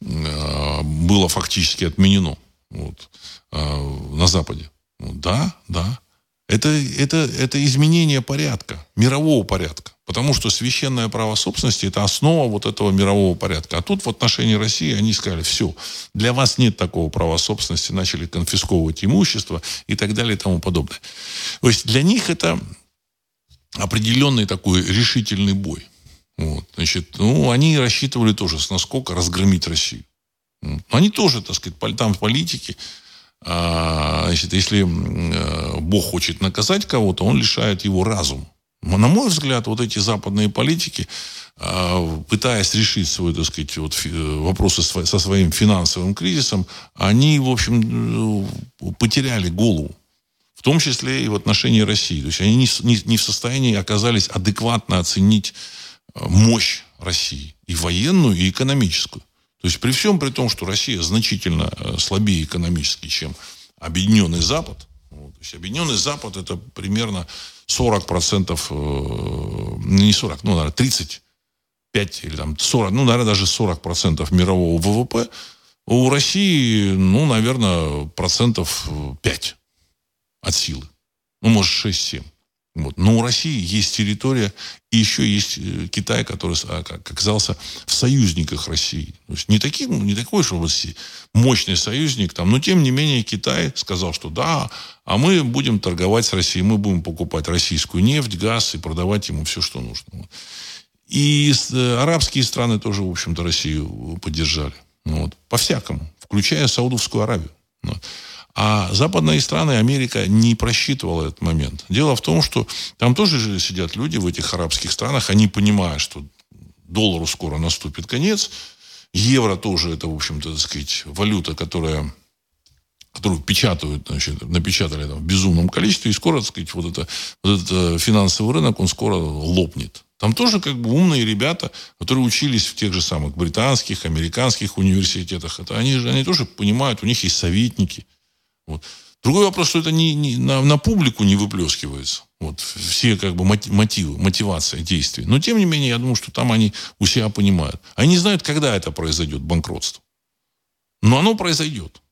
э, было фактически отменено вот, э, на Западе. Ну, да, да. Это, это, это изменение порядка, мирового порядка. Потому что священное право собственности – это основа вот этого мирового порядка. А тут в отношении России они сказали, все, для вас нет такого права собственности, начали конфисковывать имущество и так далее и тому подобное. То есть для них это определенный такой решительный бой. Вот. Значит, ну, они рассчитывали тоже насколько разгромить Россию. Они тоже, так сказать, там политики, значит, если э, Бог хочет наказать кого-то, он лишает его разума. На мой взгляд, вот эти западные политики, а, пытаясь решить свой, так сказать, вот, вопросы со своим финансовым кризисом, они, в общем, э, потеряли голову. В том числе и в отношении России. То есть они не, в состоянии оказались адекватно оценить э, мощь России. И военную, и экономическую. То есть при всем при том, что Россия значительно э, слабее экономически, чем Объединенный Запад, вот, то есть Объединенный Запад это примерно 40%, э, не 40, ну, наверное, 35 или там 40, ну, наверное, даже 40% мирового ВВП, у России, ну, наверное, процентов 5 от силы. Ну, может, 6-7. Вот. Но у России есть территория, и еще есть э, Китай, который а, оказался в союзниках России. То есть не, таким, не такой, чтобы мощный союзник, там, но тем не менее Китай сказал, что да, а мы будем торговать с Россией, мы будем покупать российскую нефть, газ и продавать ему все, что нужно. И э, арабские страны тоже, в общем-то, Россию поддержали. Вот. По-всякому, включая Саудовскую Аравию. Вот. А западные страны, Америка не просчитывала этот момент. Дело в том, что там тоже же сидят люди в этих арабских странах, они понимают, что доллару скоро наступит конец, евро тоже это, в общем-то, так сказать, валюта, которая которую печатают, значит, напечатали там, в безумном количестве, и скоро, так сказать, вот, это, вот этот финансовый рынок, он скоро лопнет. Там тоже как бы умные ребята, которые учились в тех же самых британских, американских университетах. Это они же они тоже понимают, у них есть советники. Вот. Другой вопрос, что это не, не, на, на публику не выплескивается. Вот, все как бы мотивы, мотивация действий. Но, тем не менее, я думаю, что там они у себя понимают. Они не знают, когда это произойдет, банкротство. Но оно произойдет.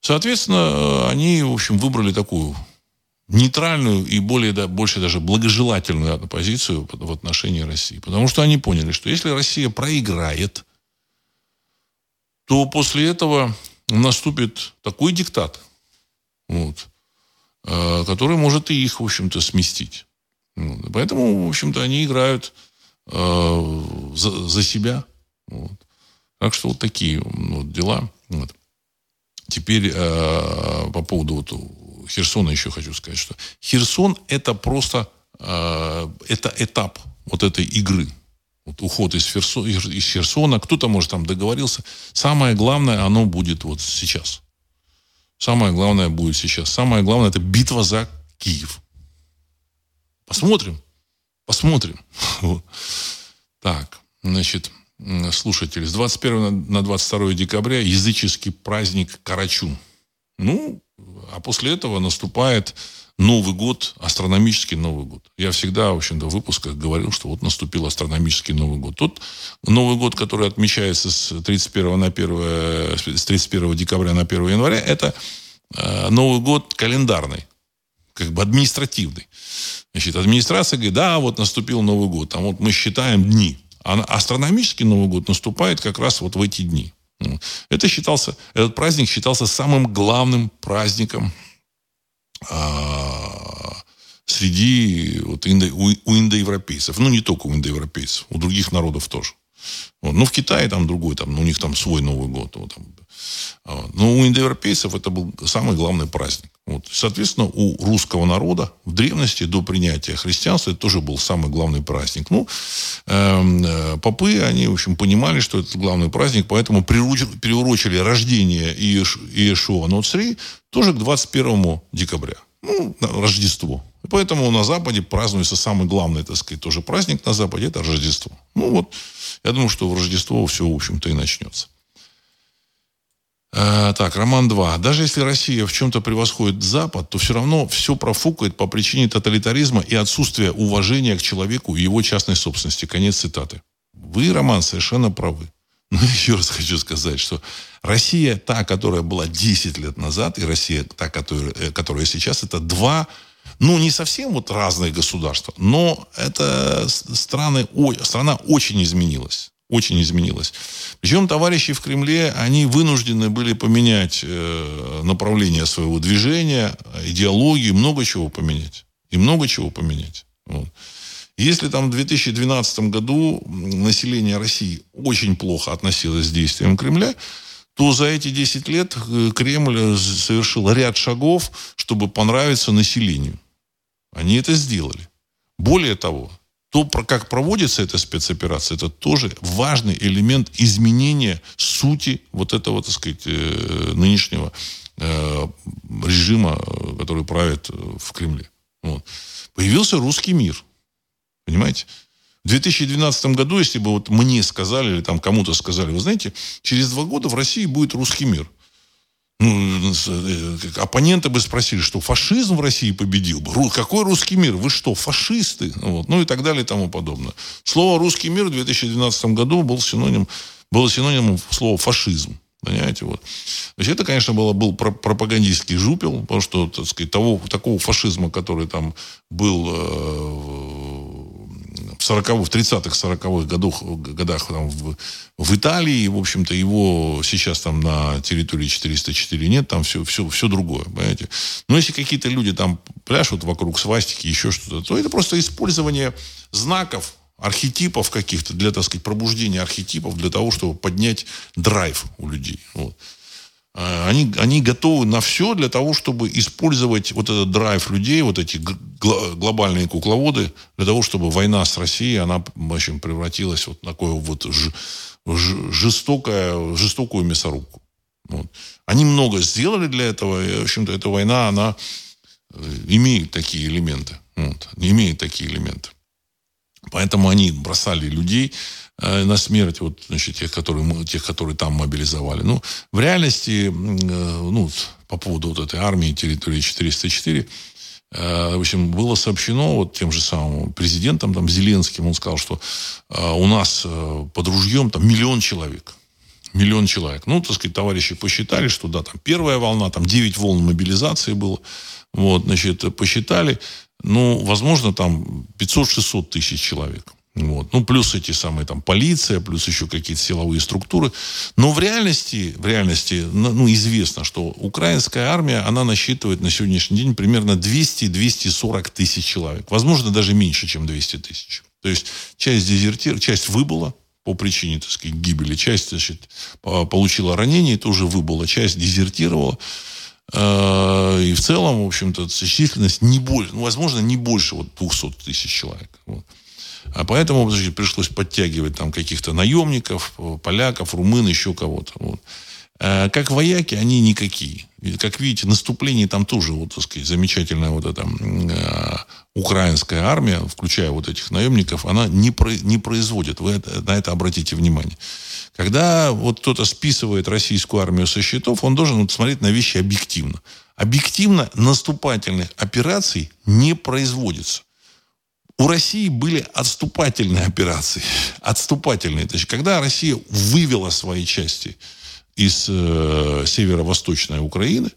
Соответственно, они, в общем, выбрали такую нейтральную и более, да, больше даже благожелательную позицию в отношении России. Потому что они поняли, что если Россия проиграет, то после этого наступит такой диктат, вот, э, который может и их, в общем-то, сместить. Вот. Поэтому, в общем-то, они играют э, за, за себя. Вот. Так что вот такие вот дела. Вот. Теперь э, по поводу вот Херсона еще хочу сказать, что Херсон это просто э, это этап вот этой игры. Вот уход из, Ферсо, из Херсона, кто-то, может, там договорился. Самое главное, оно будет вот сейчас. Самое главное будет сейчас. Самое главное, это битва за Киев. Посмотрим. Посмотрим. (laughs) Так, значит, слушатели, с 21 на 22 декабря языческий праздник Карачун. Ну, а после этого наступает Новый год, астрономический Новый год. Я всегда, в общем-то, в выпусках говорил, что вот наступил астрономический Новый год. Тот Новый год, который отмечается с 31, на 1, с 31 декабря на 1 января, это э, Новый год календарный, как бы административный. Значит, администрация говорит, да, вот наступил Новый год, там вот мы считаем дни. А астрономический Новый год наступает как раз вот в эти дни. Это считался, этот праздник считался самым главным праздником а, среди вот, индо, у, у индоевропейцев. Ну, не только у индоевропейцев, у других народов тоже. Вот. Ну, в Китае там другой, там, ну, у них там свой Новый год. Вот, там. Но у индоевропейцев это был самый главный праздник. Вот. Соответственно, у русского народа в древности до принятия христианства это тоже был самый главный праздник. Ну, эм, э, попы, они, в общем, понимали, что это главный праздник, поэтому приурочили рождение Иешуа Ноцри тоже к 21 декабря. Ну, Рождество. Поэтому на Западе празднуется самый главный, так сказать, тоже праздник на Западе, это Рождество. Ну вот, я думаю, что в Рождество все, в общем-то, и начнется. Э, так, Роман 2. Даже если Россия в чем-то превосходит Запад, то все равно все профукает по причине тоталитаризма и отсутствия уважения к человеку и его частной собственности. Конец цитаты. Вы, Роман, совершенно правы. (laughs) Но еще раз хочу сказать, что Россия, та, которая была 10 лет назад, и Россия, та, которая, э, которая сейчас, это два, ну, не совсем вот разные государства, но это страны, страна очень изменилась очень изменилось. Причем товарищи в Кремле, они вынуждены были поменять э, направление своего движения, идеологию, много чего поменять. И много чего поменять. Вот. Если там в 2012 году население России очень плохо относилось к действиям Кремля, то за эти 10 лет э, Кремль совершил ряд шагов, чтобы понравиться населению. Они это сделали. Более того, то, как проводится эта спецоперация, это тоже важный элемент изменения сути вот этого, так сказать, э, нынешнего э, режима, который правит в Кремле. Вот. Появился русский мир. Понимаете? В 2012 году, если бы вот мне сказали или там кому-то сказали, вы знаете, через два года в России будет русский мир – ну, э, оппоненты бы спросили, что фашизм в России победил бы. Какой русский мир? Вы что, фашисты? Вот. Ну и так далее и тому подобное. Слово «русский мир» в 2012 году был синоним, было синонимом слова «фашизм». Понимаете, вот. То есть это, конечно, было, был пропагандистский жупел, потому что, так сказать, того, такого фашизма, который там был э, в 40 в 30-х, 40-х годах, годах там, в, в Италии, в общем-то, его сейчас там на территории 404 нет, там все, все, все другое, понимаете. Но если какие-то люди там пляшут вокруг свастики, еще что-то, то это просто использование знаков, архетипов каких-то для, так сказать, пробуждения архетипов для того, чтобы поднять драйв у людей. Вот. А, они, они готовы на все для того, чтобы использовать вот этот драйв людей, вот эти глобальные кукловоды, для того, чтобы война с Россией, она, в общем, превратилась вот в такую вот ж, ж, жестокая, жестокую мясорубку. Вот. Они много сделали для этого, и, в общем-то, эта война, она э, имеет такие элементы. Вот, имеет такие элементы. Поэтому они бросали людей, на смерть вот, значит, тех, которые, тех, которые там мобилизовали. Ну, в реальности, э, ну, по поводу вот этой армии территории 404, в общем, было сообщено вот тем же самым президентом там, Зеленским, он сказал, что у нас под ружьем там миллион человек. Миллион человек. Ну, так сказать, товарищи посчитали, что да, там первая волна, там 9 волн мобилизации было. Вот, значит, посчитали, ну, возможно, там 500-600 тысяч человек. Вот. Ну, плюс эти самые там полиция, плюс еще какие-то силовые структуры. Но в реальности, в реальности, ну, известно, что украинская армия, она насчитывает на сегодняшний день примерно 200-240 тысяч человек. Возможно, даже меньше, чем 200 тысяч. То есть часть дезертир, часть выбыла по причине, так сказать, гибели, часть, значит, получила ранение, тоже выбыла, часть дезертировала. Э, и в целом, в общем-то, численность не больше, ну, возможно, не больше вот 200 тысяч человек. Вот. А поэтому значит, пришлось подтягивать там каких-то наемников, поляков, румын, еще кого-то. Вот. А как вояки они никакие. И, как видите, наступление там тоже, вот, так сказать, замечательная вот эта э, украинская армия, включая вот этих наемников, она не, про, не производит. Вы это, на это обратите внимание. Когда вот кто-то списывает российскую армию со счетов, он должен вот, смотреть на вещи объективно. Объективно наступательных операций не производится. У России были отступательные операции. Отступательные. То есть, когда Россия вывела свои части из э, северо-восточной Украины,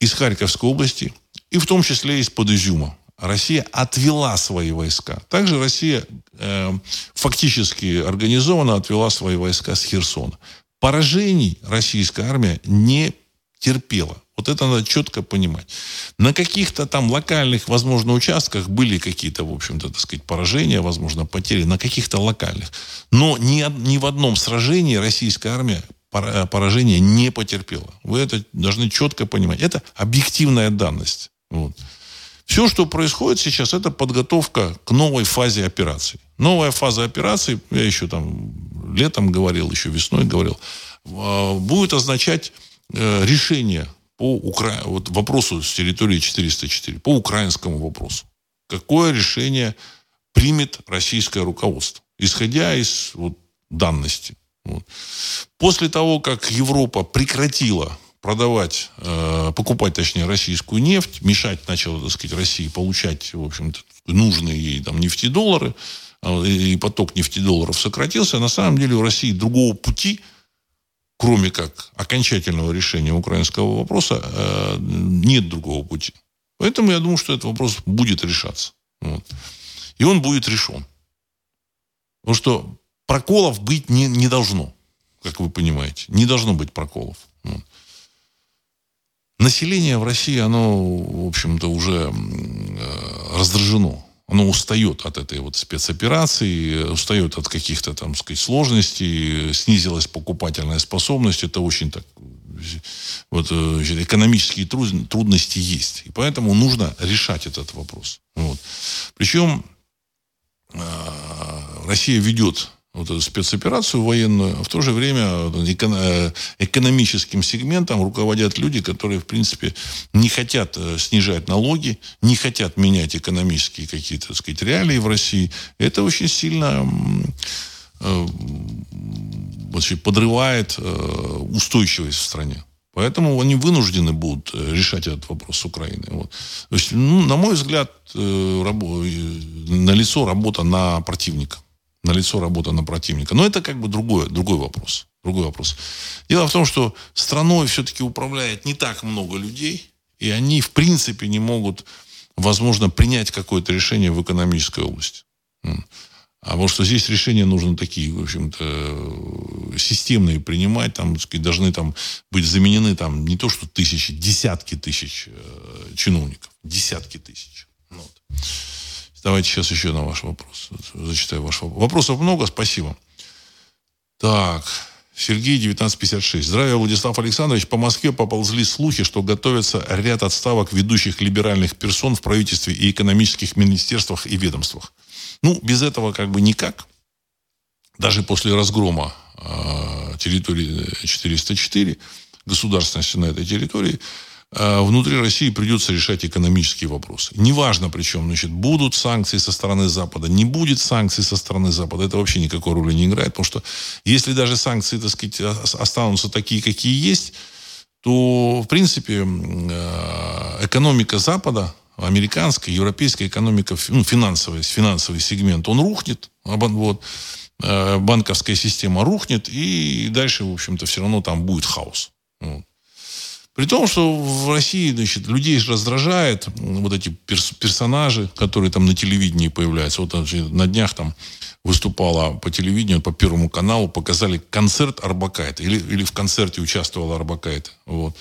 из Харьковской области, и в том числе из-под Изюма. Россия отвела свои войска. Также Россия э, фактически организованно отвела свои войска с Херсона. Поражений российская армия не терпела. Вот это надо четко понимать. На каких-то там локальных, возможно, участках были какие-то, в общем-то, так сказать, поражения, возможно, потери, на каких-то локальных. Но ни, ни в одном сражении российская армия поражения не потерпела. Вы это должны четко понимать. Это объективная данность. Вот. Все, что происходит сейчас, это подготовка к новой фазе операции. Новая фаза операции, я еще там летом говорил, еще весной говорил, а, будет означать э, решение по Укра... вот вопросу с территории 404, по украинскому вопросу. Какое решение примет российское руководство, исходя из вот, данности. Вот. После того, как Европа прекратила продавать, э, покупать, точнее, российскую нефть, мешать начала, так сказать, России получать, в общем-то, нужные ей там нефтедоллары, э, и поток нефтедолларов сократился, на самом деле у России другого пути – кроме как окончательного решения украинского вопроса, э, нет другого пути. Поэтому я думаю, что этот вопрос будет решаться. Вот. И он будет решен. Потому что проколов быть не, не должно, как вы понимаете. Не должно быть проколов. Вот. Население в России, оно, в общем-то, уже э, раздражено оно устает от этой вот спецоперации, устает от каких-то там, сказать, сложностей, снизилась покупательная способность. Это очень так вот э, экономические трудности есть. И поэтому нужно решать этот вопрос. Вот. Причем э, Россия ведет вот эту спецоперацию военную, а в то же время э, экономическим сегментом руководят люди, которые, в принципе, не хотят э, снижать налоги, не хотят менять экономические какие-то, так сказать, реалии в России. Это очень сильно э, вообще подрывает устойчивость в стране. Поэтому они вынуждены будут решать этот вопрос с Украиной. Вот. То есть, ну, на мой взгляд, на лицо работа на противника на лицо работа на противника. Но это как бы другой, другой вопрос. Другой вопрос. Дело в том, что страной все-таки управляет не так много людей, и они в принципе не могут, возможно, принять какое-то решение в экономической области. А вот что здесь решения нужно такие, в общем-то, системные принимать, там, должны там быть заменены там не то что тысячи, десятки тысяч э, чиновников. Десятки тысяч. Ну вот. Давайте сейчас еще на ваш вопрос. Зачитаю ваш вопрос. Вопросов много, спасибо. Так, Сергей, 1956. Здравия, Владислав Александрович. По Москве поползли слухи, что готовится ряд отставок ведущих либеральных персон в правительстве и экономических министерствах и ведомствах. Ну, без этого как бы никак. Даже после разгрома э, территории 404, государственности на этой территории, внутри России придется решать экономические вопросы. Неважно причем, значит, будут санкции со стороны Запада, не будет санкций со стороны Запада, это вообще никакой роли не играет, потому что если даже санкции, так сказать, останутся такие, какие есть, то, в принципе, экономика Запада, американская, европейская экономика, ну, финансовый, финансовый сегмент, он рухнет. Вот, банковская система рухнет, и дальше, в общем-то, все равно там будет хаос. Вот. При том, что в России, значит, людей раздражает вот эти перс персонажи, которые там на телевидении появляются. Вот на днях там выступала по телевидению, по Первому каналу, показали концерт Арбакайта. Или, или в концерте участвовала Арбакайта. Вот.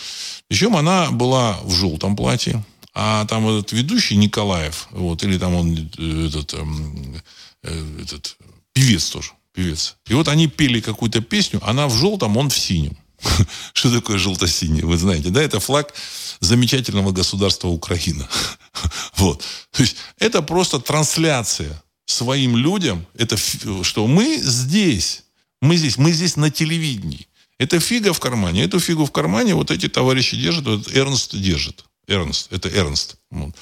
Причем она была в желтом платье. А там этот ведущий Николаев, вот, или там он э, этот, эм, э, этот певец тоже, певец. И вот они пели какую-то песню, она в желтом, он в синем. (laughs) Что такое желто-синий? Вы знаете, да? Это флаг замечательного государства Украина. (laughs) Вот. То есть это просто трансляция своим людям. Это что мы здесь. Мы здесь. Мы здесь на телевидении. Это фига в кармане. Эту фигу в кармане вот эти товарищи держат. Вот Эрнст держит. Эрнст. Это Эрнст. Вот.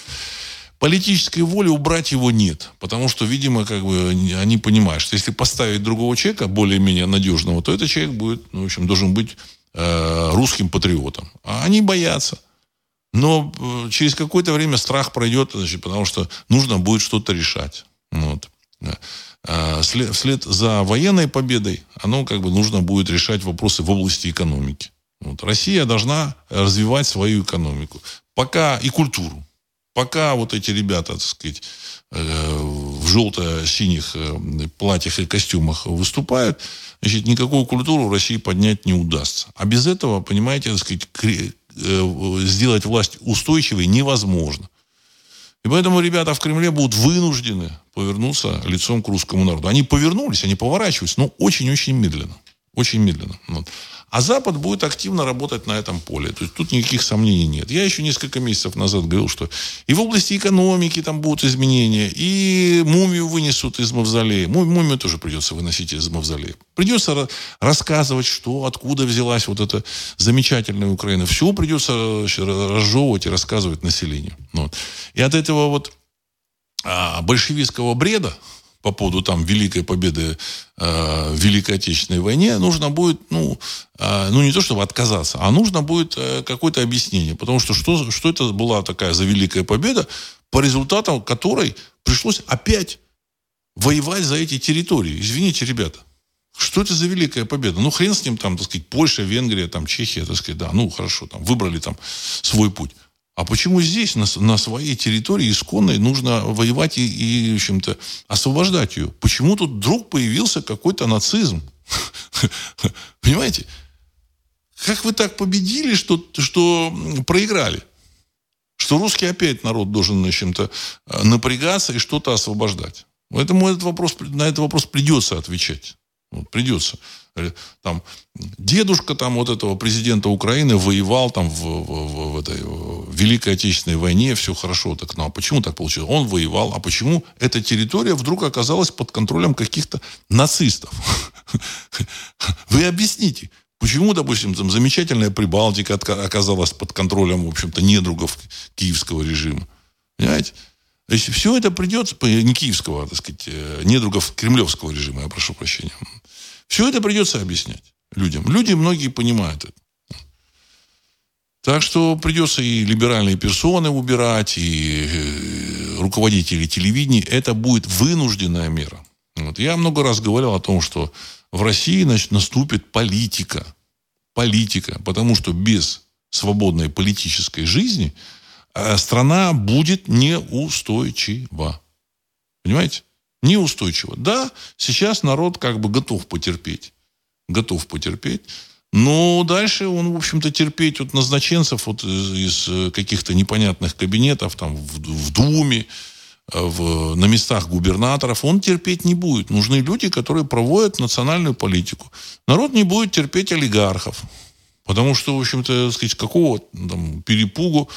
Политической воли убрать его нет. Потому что, видимо, как бы они понимают, что если поставить другого человека, более-менее надежного, то этот человек будет, ну, в общем, должен быть э, русским патриотом. А они боятся. Но э, через какое-то время страх пройдет, значит, потому что нужно будет что-то решать. Вот. Вслед, вслед за военной победой оно как бы нужно будет решать вопросы в области экономики. Вот. Россия должна развивать свою экономику. Пока и культуру. Пока вот эти ребята, так сказать, э, в желто-синих э, платьях и костюмах выступают, значит, никакую культуру России поднять не удастся. А без этого, понимаете, так сказать, э, сделать власть устойчивой невозможно. И поэтому ребята в Кремле будут вынуждены повернуться лицом к русскому народу. Они повернулись, они поворачиваются, но очень-очень медленно. Очень медленно. Вот. А Запад будет активно работать на этом поле. То есть тут никаких сомнений нет. Я еще несколько месяцев назад говорил, что и в области экономики там будут изменения, и мумию вынесут из мавзолея. Мумию тоже придется выносить из мавзолея. Придется рассказывать, что, откуда взялась вот эта замечательная Украина. Все придется разжевывать и рассказывать населению. Вот. И от этого вот а, большевистского бреда, по поводу там великой победы э, в Великой Отечественной войне, нужно будет, ну, э, ну не то чтобы отказаться, а нужно будет э, какое-то объяснение. Потому что, что что это была такая за великая победа, по результатам которой пришлось опять воевать за эти территории. Извините, ребята. Что это за великая победа? Ну, хрен с ним, там, так сказать, Польша, Венгрия, там, Чехия, так сказать, да, ну, хорошо, там, выбрали там свой путь. А почему здесь, на, на своей территории исконной, нужно воевать и, и, в общем-то, освобождать ее? Почему тут вдруг появился какой-то нацизм? (laughs) Понимаете? Как вы так победили, что, что проиграли? Что русский опять народ должен чем-то э, напрягаться и что-то освобождать. Поэтому этот вопрос, на этот вопрос придется отвечать. Вот, придется. Э, там, дедушка там, вот этого президента Украины воевал там в, в, в этой Великой Отечественной войне, все хорошо. Так, ну, а почему так получилось? Он воевал. А почему эта территория вдруг оказалась под контролем каких-то нацистов? (laughs) Вы объясните. Почему, допустим, там замечательная Прибалтика оказалась под контролем, в общем-то, недругов киевского режима? Понимаете? То есть все это придется, не киевского, а, так сказать, э, недругов кремлевского режима, я прошу прощения. Все это придется объяснять людям. Люди многие понимают это. Так что придется и либеральные персоны убирать, и э, руководители телевидения. Это будет вынужденная мера. Вот. Я много раз говорил о том, что в России значит, наступит политика. Политика. Потому что без свободной политической жизни э, страна будет неустойчива. Понимаете? Неустойчиво. Да, сейчас народ как бы готов потерпеть. Готов потерпеть. Но дальше он, в общем-то, терпеть от назначенцев вот из, из каких-то непонятных кабинетов там в, в Думе, в, на местах губернаторов, он терпеть не будет. Нужны люди, которые проводят национальную политику. Народ не будет терпеть олигархов. Потому что, в общем-то, сказать, какого там, перепугу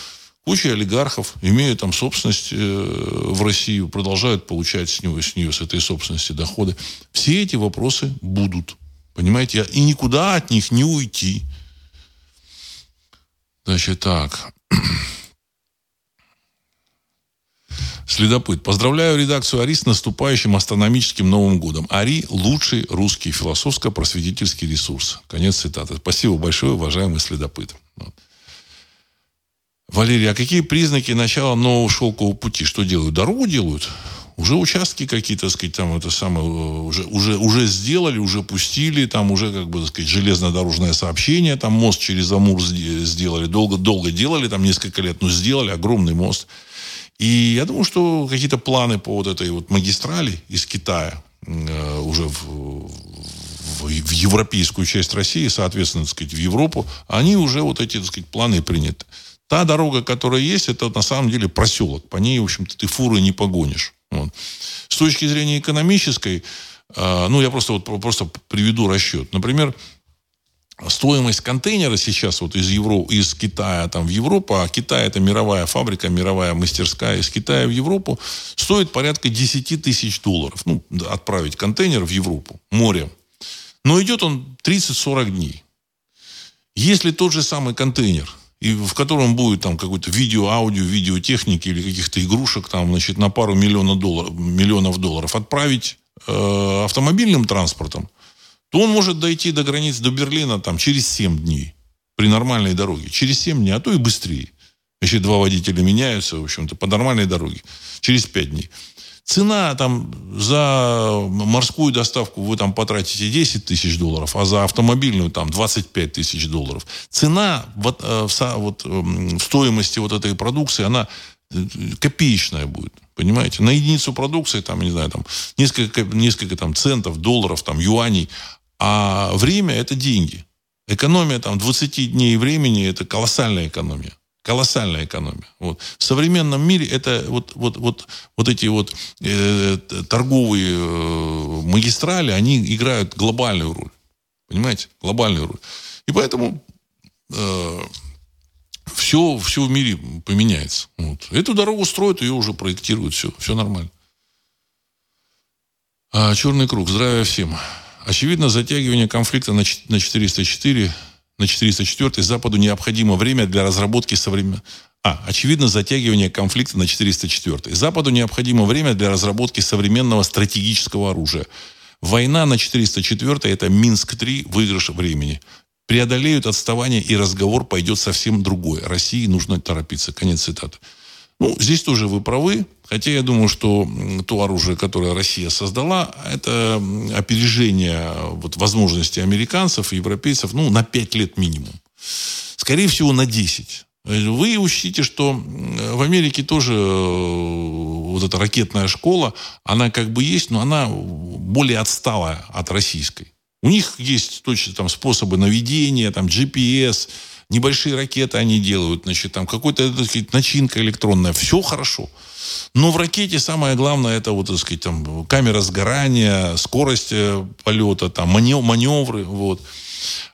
Куча олигархов, имеют там собственность э, в Россию, продолжают получать с, него, с нее, с этой собственности доходы. Все эти вопросы будут. Понимаете? И никуда от них не уйти. Значит, так. (clears throat) Следопыт. Поздравляю редакцию АРИ с наступающим астрономическим Новым годом. АРИ – лучший русский философско-просветительский ресурс. Конец цитаты. Спасибо большое, уважаемый следопыт. Вот. Валерий, а какие признаки начала нового шелкового пути? Что делают? Дорогу делают? Уже участки какие-то, так сказать, там это самое, уже, уже, уже сделали, уже пустили, там уже, как бы, так сказать, железнодорожное сообщение, там мост через Амур сделали, долго-долго делали, там несколько лет, но сделали огромный мост. И я думаю, что какие-то планы по вот этой вот магистрали из Китая э, уже в, в, в европейскую часть России, соответственно, так сказать, в Европу, они уже вот эти, так сказать, планы приняты. Та дорога, которая есть, это на самом деле проселок. По ней, в общем-то, ты фуры не погонишь. Вот. С точки зрения экономической, э, ну, я просто, вот, просто приведу расчет. Например, стоимость контейнера сейчас вот из, Евро, из Китая там, в Европу, а Китай это мировая фабрика, мировая мастерская, из Китая в Европу, стоит порядка 10 тысяч долларов. Ну, отправить контейнер в Европу морем. Но идет он 30-40 дней. Если тот же самый контейнер – и в котором будет там какой-то видео, аудио, видеотехники или каких-то игрушек там, значит, на пару миллионов долларов, миллионов долларов отправить э, автомобильным транспортом, то он может дойти до границ, до Берлина там через 7 дней при нормальной дороге. Через 7 дней, а то и быстрее. Если два водителя меняются, в общем-то, по нормальной дороге. Через 5 дней. Цена там за морскую доставку вы там потратите 10 тысяч долларов, а за автомобильную там 25 тысяч долларов. Цена вот, э, в, вот, эм, в стоимости вот этой продукции, она э, копеечная будет. Понимаете? На единицу продукции, там, не знаю, там, несколько, несколько там, центов, долларов, там, юаней. А время – это деньги. Экономия там 20 дней времени – это колоссальная экономия. Колоссальная экономия. Вот. В современном мире это вот, вот, вот, вот эти вот э, торговые э, магистрали, они играют глобальную роль. Понимаете? Глобальную роль. И поэтому э, все, все в мире поменяется. Вот. Эту дорогу строят, ее уже проектируют, все, все нормально. А, черный круг. Здравия всем. Очевидно, затягивание конфликта на 404 на 404 Западу необходимо время для разработки современного... А, очевидно, затягивание конфликта на 404 Западу необходимо время для разработки современного стратегического оружия. Война на 404 это Минск-3, выигрыш времени. Преодолеют отставание, и разговор пойдет совсем другой. России нужно торопиться. Конец цитаты. Ну, здесь тоже вы правы. Хотя я думаю, что то оружие, которое Россия создала, это опережение вот, возможностей американцев и европейцев ну, на 5 лет минимум. Скорее всего, на 10. Вы учтите, что в Америке тоже э, вот эта ракетная школа, она как бы есть, но она более отсталая от российской. У них есть точно там способы наведения, там GPS, небольшие ракеты они делают, значит, там какой-то начинка электронная, все хорошо. Но в ракете самое главное это вот, так сказать, там, камера сгорания, скорость э, полета, там, маневры, вот.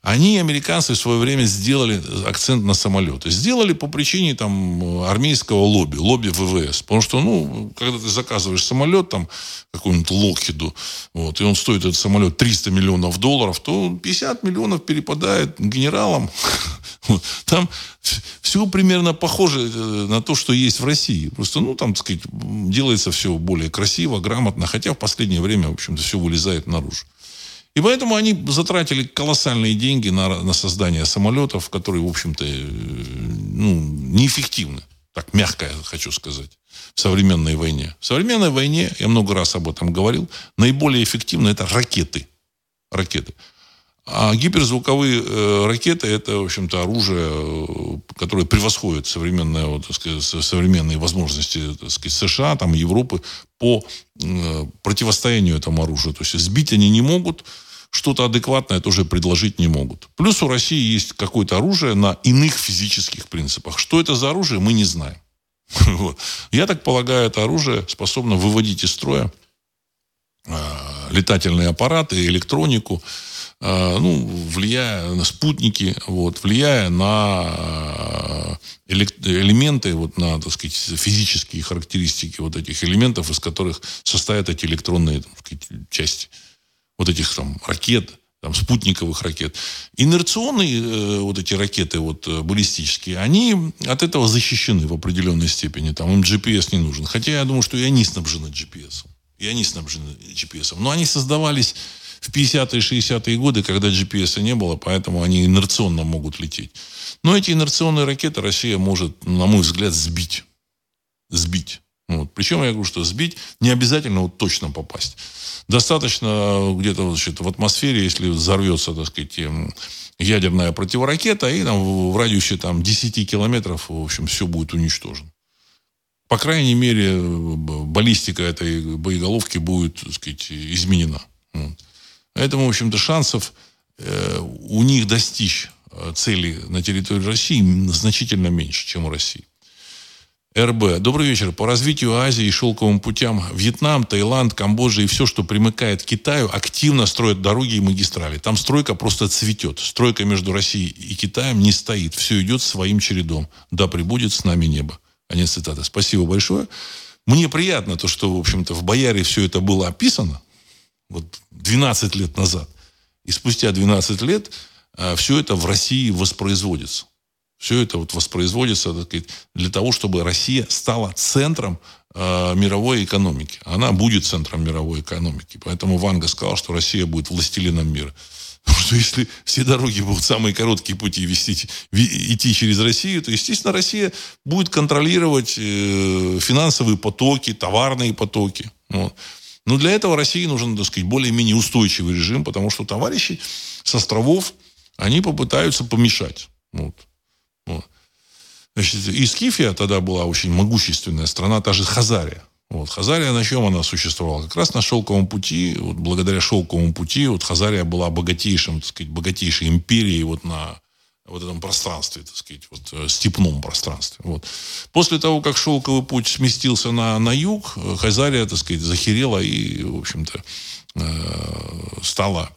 Они, американцы, в свое время сделали акцент на самолеты. Сделали по причине там, армейского лобби, лобби ВВС. Потому что, ну, когда ты заказываешь самолет там какому-нибудь Локхиду, вот, и он стоит, этот самолет, 300 миллионов долларов, то 50 миллионов перепадает генералам. (laughs) Там все примерно похоже э, на то, что есть в России. Просто, ну, там, так сказать, делается все более красиво, грамотно, хотя в последнее время, в общем-то, все вылезает наружу. И поэтому они затратили колоссальные деньги на, на создание самолетов, которые, в общем-то, э, ну, неэффективны. Так мягко я хочу сказать. В современной войне. В современной войне, я много раз об этом говорил, наиболее эффективно это ракеты. Ракеты. А гиперзвуковые э, ракеты это, в общем-то, оружие, э, которое превосходит современные, вот, сказать, современные возможности так сказать, США, там, Европы по э, противостоянию этому оружию. То есть сбить они не могут, что-то адекватное тоже предложить не могут. Плюс у России есть какое-то оружие на иных физических принципах. Что это за оружие, мы не знаем. (laughs) Я так полагаю, это оружие способно выводить из строя летательные аппараты, электронику, ну, влияя на спутники, вот, влияя на э, элементы, вот, на, так сказать, физические характеристики вот этих элементов, из которых состоят эти электронные так сказать, части вот этих там ракет, там, спутниковых ракет. Инерционные э, вот эти ракеты вот, э, баллистические, они от этого защищены в определенной степени. Там им GPS не нужен. Хотя я думаю, что и они снабжены GPS. И они снабжены GPS. Но они создавались в 50-е, 60-е годы, когда GPS не было, поэтому они инерционно могут лететь. Но эти инерционные ракеты Россия может, на мой взгляд, сбить. Сбить. Вот. Причем я говорю, что сбить не обязательно вот точно попасть. Достаточно где-то значит, в атмосфере, если взорвется, так сказать, эм, ядерная противоракета, и там в радиусе там, 10 километров, в общем, все будет уничтожено. По крайней мере, баллистика этой боеголовки будет, так сказать, изменена. Вот. Поэтому, в общем-то, шансов э, у них достичь э, цели на территории России значительно меньше, чем у России. РБ. Добрый вечер. По развитию Азии и шелковым путям Вьетнам, Таиланд, Камбоджа и все, что примыкает к Китаю, активно строят дороги и магистрали. Там стройка просто цветет. Стройка между Россией и Китаем не стоит. Все идет своим чередом. Да прибудет с нами небо. Конец цитаты. Спасибо большое. Мне приятно то, что, в общем-то, в Бояре все это было описано. Вот 12 лет назад. И спустя 12 лет а, все это в России воспроизводится. Все это вот воспроизводится так сказать, для того, чтобы Россия стала центром э, мировой экономики. Она будет центром мировой экономики. Поэтому Ванга сказал, что Россия будет властелином мира. (laughs) Потому что если все дороги будут самые короткие пути вести, идти через Россию, то, естественно, Россия будет контролировать э, финансовые потоки, товарные потоки. Вот. Но для этого России нужен, так сказать, более-менее устойчивый режим, потому что товарищи с островов, они попытаются помешать. Вот. Вот. Значит, и Скифия тогда была очень могущественная страна, та же Хазария. Вот. Хазария на чем она существовала? Как раз на шелковом пути, вот благодаря шелковому пути, вот Хазария была богатейшим, так сказать, богатейшей империей вот на вот этом пространстве, так сказать, вот, э, степном пространстве. Вот. После того, как шелковый путь сместился на, на юг, Хазария, так сказать, захерела и, в общем-то, э, стала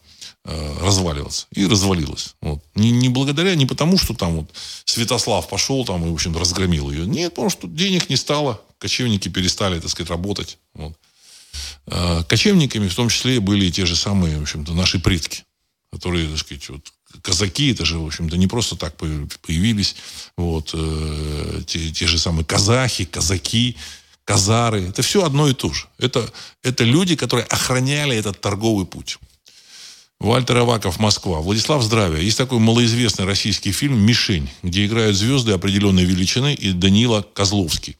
Э, разваливаться. И развалилась. Вот. Не, не благодаря, не потому, что там вот Святослав пошел там и, в общем разгромил ее. Нет, потому что денег не стало, кочевники перестали, так сказать, работать. Вот. Кочевниками в том числе были те же самые, в общем-то, наши предки, которые, так сказать, вот, казаки, это же, в общем-то, не просто так появились. Вот, э, те, те же самые казахи, казаки, казары. Это все одно и то же. Это, это люди, которые охраняли этот торговый путь. Вальтер Аваков, Москва. Владислав, здравия. Есть такой малоизвестный российский фильм «Мишень», где играют звезды определенной величины и Данила Козловский.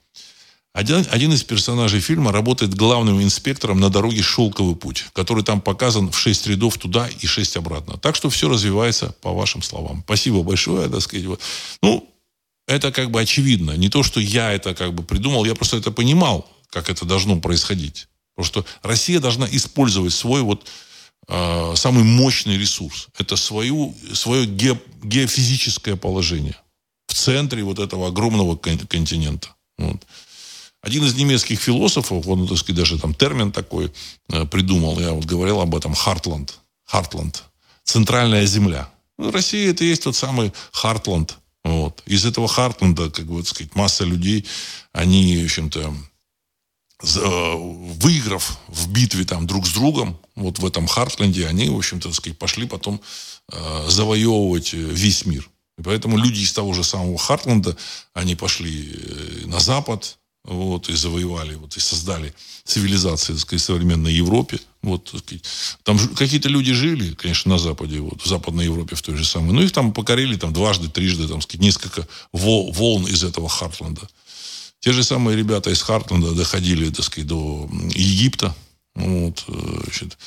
Один, один из персонажей фильма работает главным инспектором на дороге «Шелковый путь», который там показан в шесть рядов туда и шесть обратно. Так что все развивается по вашим словам. Спасибо большое, так сказать. Вот. Ну, это как бы очевидно. Не то, что я это как бы придумал, я просто это понимал, как это должно происходить. Потому что Россия должна использовать свой вот э, самый мощный ресурс. Это свою, свое ге, геофизическое положение в центре вот этого огромного континента. Вот. Один из немецких философов, он, так сказать, даже там термин такой э, придумал, я вот говорил об этом, Хартланд. Хартланд. Центральная земля. Ну, Россия это и есть тот самый Хартланд. Вот. Из этого Хартланда, как бы, так сказать, масса людей, они, в общем-то, Э, выиграв в битве там друг с другом, вот в этом Хартленде, они, в общем-то, сказать, пошли потом э, завоевывать весь мир. И поэтому люди из того же самого Хартленда, они пошли на Запад, вот, и завоевали, вот, и создали цивилизации, так сказать, современной Европе. Вот, сказать. Там какие-то люди жили, конечно, на Западе, вот, в Западной Европе в той же самой. Но их там покорили там дважды, трижды, там, сказать, несколько волн из этого Хартленда. Те же самые ребята из Хартленда доходили, так сказать, до Египта. Вот, э, значит,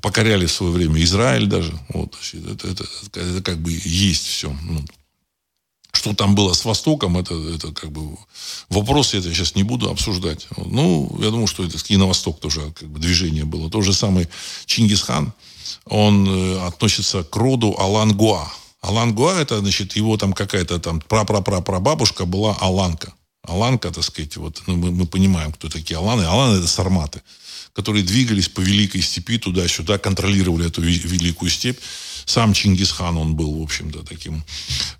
покоряли в свое время Израиль даже. Вот, значит, это, это, это как бы есть все. Ну, что там было с Востоком, это, это как бы вопрос, я это сейчас не буду обсуждать. Ну, я думаю, что это и на Восток тоже как бы движение было. То же самое Чингисхан, он э, относится к роду Алангуа. Алангуа, это, значит, его там какая-то там пра-пра-пра-прабабушка была Аланка. Аланка, так сказать, вот, ну, мы, мы понимаем, кто такие Аланы. Аланы – это сарматы, которые двигались по Великой степи туда-сюда, контролировали эту Великую степь. Сам Чингисхан, он был, в общем-то, таким,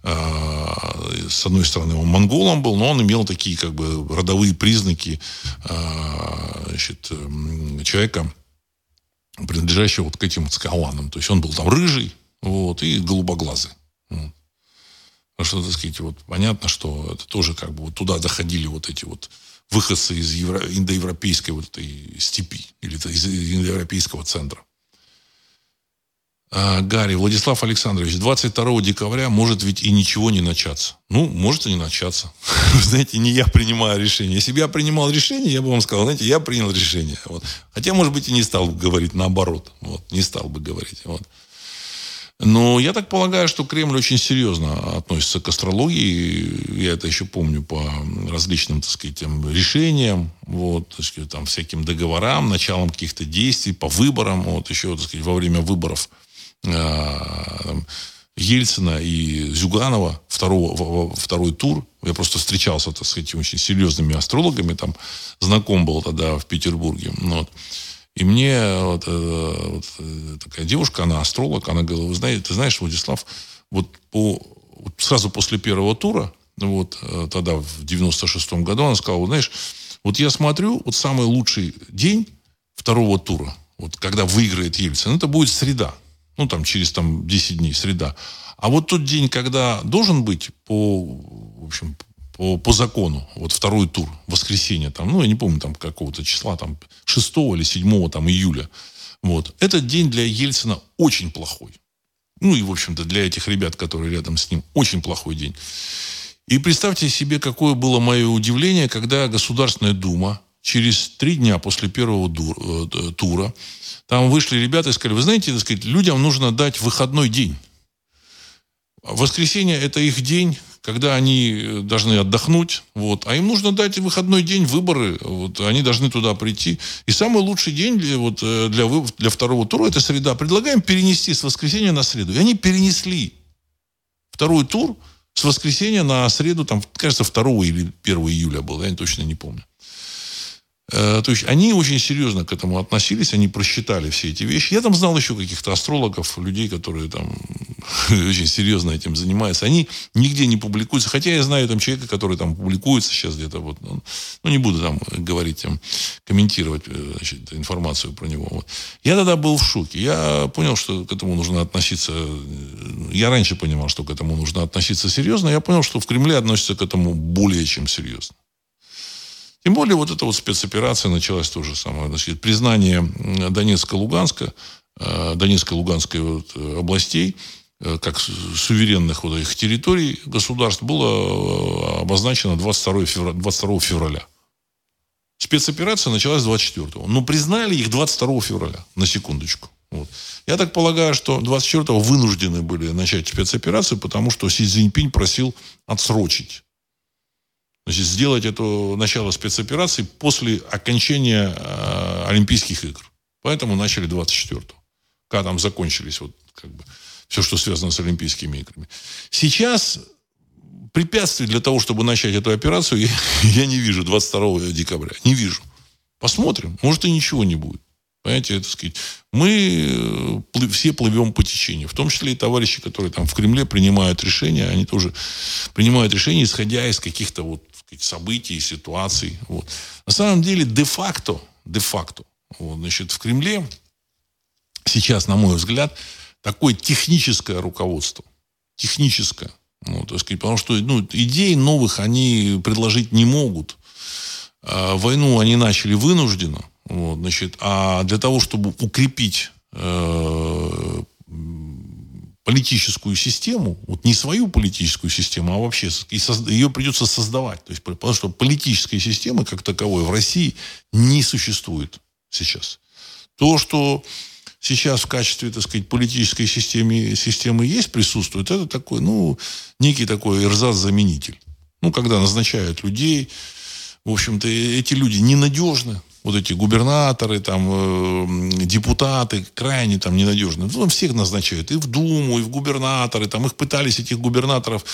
э, с одной стороны, он монголом был, но он имел такие, как бы, родовые признаки э, значит, человека, принадлежащего вот к этим скаланам. То есть он был там рыжий, вот, и голубоглазый. Вот. Потому что, так сказать, вот понятно, что это тоже как бы вот туда доходили вот эти вот выходцы из евро, индоевропейской вот этой степи или из индоевропейского центра. А, Гарри, Владислав Александрович, 22 декабря может ведь и ничего не начаться. Ну, может и не начаться. (laughs) Знаете, не я принимаю решение. Если бы я принимал решение, я бы вам сказал, знаете, я принял решение. Вот. Хотя, может быть, и не стал бы говорить наоборот. Вот. Не стал бы говорить. Вот. Но я так полагаю, что Кремль очень серьезно относится к астрологии. Я это еще помню по различным, так сказать, решениям, вот, так сказать, там, всяким договорам, началам каких-то действий, по выборам. Вот, еще, так сказать, во время выборов э, Ельцина и Зюганова второго, второй тур. Я просто встречался, так сказать, очень серьезными астрологами, там знаком был тогда в Петербурге. Вот. И мне вот, э, вот, э, такая девушка, она астролог, она говорила, вы знаете, ты знаешь, Владислав, вот, по, вот сразу после первого тура, вот тогда в 96-м году, она сказала, знаешь, вот я смотрю, вот самый лучший день второго тура, вот когда выиграет Ельцин, это будет среда. Ну, там, через там, 10 дней, среда. А вот тот день, когда должен быть по, в общем, по, по закону, вот второй тур, воскресенье, там, ну, я не помню, там, какого-то числа, там, 6 или 7 там, июля. Вот. Этот день для Ельцина очень плохой. Ну, и, в общем-то, для этих ребят, которые рядом с ним, очень плохой день. И представьте себе, какое было мое удивление, когда Государственная Дума через три дня после первого э, тура там вышли ребята и сказали, вы знаете, так сказать, людям нужно дать выходной день. Воскресенье – это их день, когда они э, должны отдохнуть, вот, а им нужно дать выходной день, выборы, вот, они должны туда прийти. И самый лучший день для, вот, э, для, для второго тура – это среда. Предлагаем перенести с воскресенья на среду. И они перенесли второй тур с воскресенья на среду, там, кажется, 2 или 1 июля был, я точно не помню. Э, то есть они очень серьезно к этому относились, они просчитали все эти вещи. Я там знал еще каких-то астрологов, людей, которые там (laughs) очень серьезно этим занимаются. Они нигде не публикуются. Хотя я знаю там человека, который там публикуется сейчас где-то. Вот, ну, не буду там говорить, там, комментировать э, значит, информацию про него. Вот. Я тогда был в шоке. Я понял, что к этому нужно относиться... Э, я раньше понимал, что к этому нужно относиться серьезно. Я понял, что в Кремле относятся к этому более чем серьезно. Тем более вот эта вот спецоперация началась тоже самое. Значит, признание Донецка-Луганска, э, Донецко-Луганской вот э, областей, э, как суверенных вот этих территорий государств, было обозначено 22 февраля. 22 февраля. Спецоперация началась 24-го. Но признали их 22 февраля, на секундочку. Вот. Я так полагаю, что 24-го вынуждены были начать спецоперацию, потому что Си Цзиньпинь просил отсрочить Значит, сделать это начало спецоперации после окончания э, Олимпийских игр. Поэтому начали 24-го. Когда там закончились вот, как бы, все, что связано с Олимпийскими играми. Сейчас препятствий для того, чтобы начать эту операцию, я, (laughs) я не вижу 22 декабря. Не вижу. Посмотрим. Может, и ничего не будет. Понимаете, это сказать, мы э, все плывем по течению. В том числе и товарищи, которые там в Кремле принимают решения, они тоже принимают решения, исходя из каких-то вот сказать, событий, ситуаций. Вот. На самом деле, де-факто, де-факто, вот, значит, в Кремле сейчас, на мой взгляд, такое техническое руководство. Техническое. Ну, так сказать, потому что ну, идей новых они предложить не могут. А войну они начали вынужденно. Вот, значит, а для того, чтобы укрепить э, политическую систему, вот не свою политическую систему, а вообще и созда, ее придется создавать. То есть, потому что политической системы как таковой в России не существует сейчас. То, что сейчас в качестве, так сказать, политической системы, системы есть, присутствует, это такой, ну, некий такой эрзац-заменитель. Ну, когда назначают людей, в общем-то, эти люди ненадежны, вот эти губернаторы, там, э, депутаты крайне там ненадежные. Ну, всех назначают. И в Думу, и в губернаторы. Там их пытались, этих губернаторов,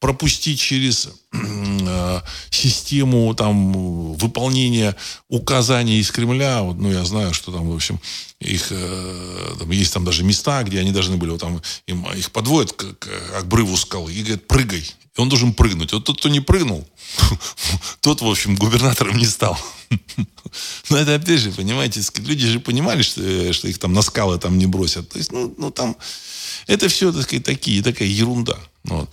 пропустить через э, систему там выполнения указаний из Кремля. Вот, ну, я знаю, что там, в общем, их э, там, есть там даже места, где они должны были, вот там им, их подводят к, к обрыву скалы и говорят, прыгай. И он должен прыгнуть. Вот тот, кто не прыгнул, (laughs) тот, в общем, губернатором не стал. (laughs) Но это опять же, понимаете, люди же понимали, что, что их там на скалы там не бросят. То есть, ну, ну там, это все, так сказать, такие, такая ерунда. Вот.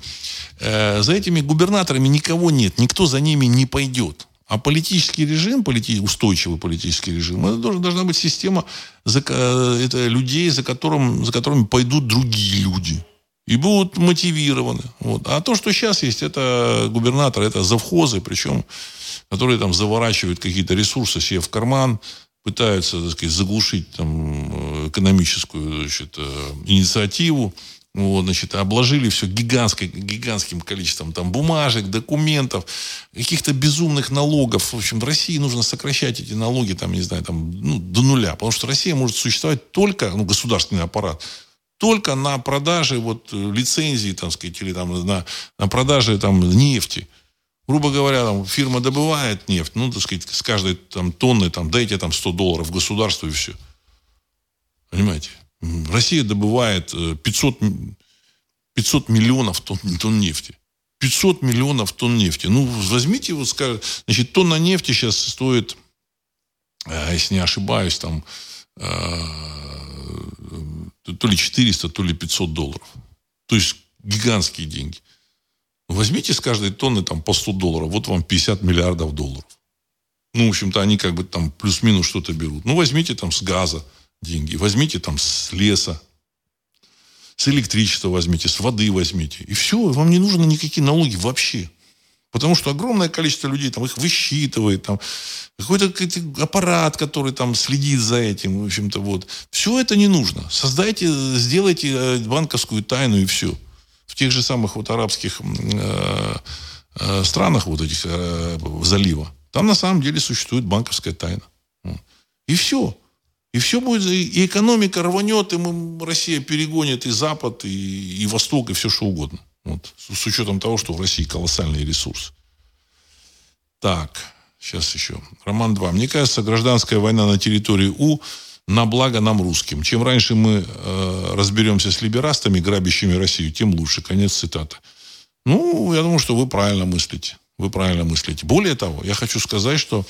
Э, за этими губернаторами никого нет, никто за ними не пойдет. А политический режим, полити... устойчивый политический режим, это должна, должна быть система за, это людей, за, которым, за которыми пойдут другие люди. И будут мотивированы. Вот. А то, что сейчас есть, это губернатор, это завхозы, причем, которые там заворачивают какие-то ресурсы себе в карман, пытаются, так сказать, заглушить там, экономическую значит, э, инициативу. Вот, значит, обложили все гигантской, гигантским количеством там, бумажек, документов, каких-то безумных налогов. В общем, в России нужно сокращать эти налоги, там, не знаю, там, ну, до нуля. Потому что Россия может существовать только, ну, государственный аппарат, только на продаже вот, лицензии, там, сказать, или там, на, на продаже там, нефти. Грубо говоря, там, фирма добывает нефть, ну, так сказать, с каждой там, тонны там, дайте там 100 долларов государству и все. Понимаете? Россия добывает 500, э, 500 миллионов тонн, тонн нефти. 500 миллионов тонн нефти. Ну, возьмите, вот, скажем, значит, тонна нефти сейчас стоит, э, если не ошибаюсь, там, э, то ли 400, то ли 500 долларов. То есть гигантские деньги. Возьмите с каждой тонны там по 100 долларов, вот вам 50 миллиардов долларов. Ну, в общем-то, они как бы там плюс-минус что-то берут. Ну, возьмите там с газа деньги, возьмите там с леса, с электричества возьмите, с воды возьмите. И все, вам не нужны никакие налоги вообще. Потому что огромное количество людей там их высчитывает, там какой-то аппарат, который там следит за этим, в общем-то, вот. Все это не нужно. Создайте, сделайте э, банковскую тайну и все. В тех же самых вот арабских э, э, странах вот этих залива, там на самом деле существует банковская тайна. И все. И все будет, и экономика рванет, и мы, Россия перегонит и Запад, и, и Восток, и все что угодно. Вот, с, с учетом того, что в России колоссальный ресурс. Так, сейчас еще. Роман 2. Мне кажется, гражданская война на территории У на благо нам русским. Чем раньше мы э, разберемся с либерастами, грабящими Россию, тем лучше. Конец цитаты. Ну, я думаю, что вы правильно мыслите. Вы правильно мыслите. Более того, я хочу сказать, что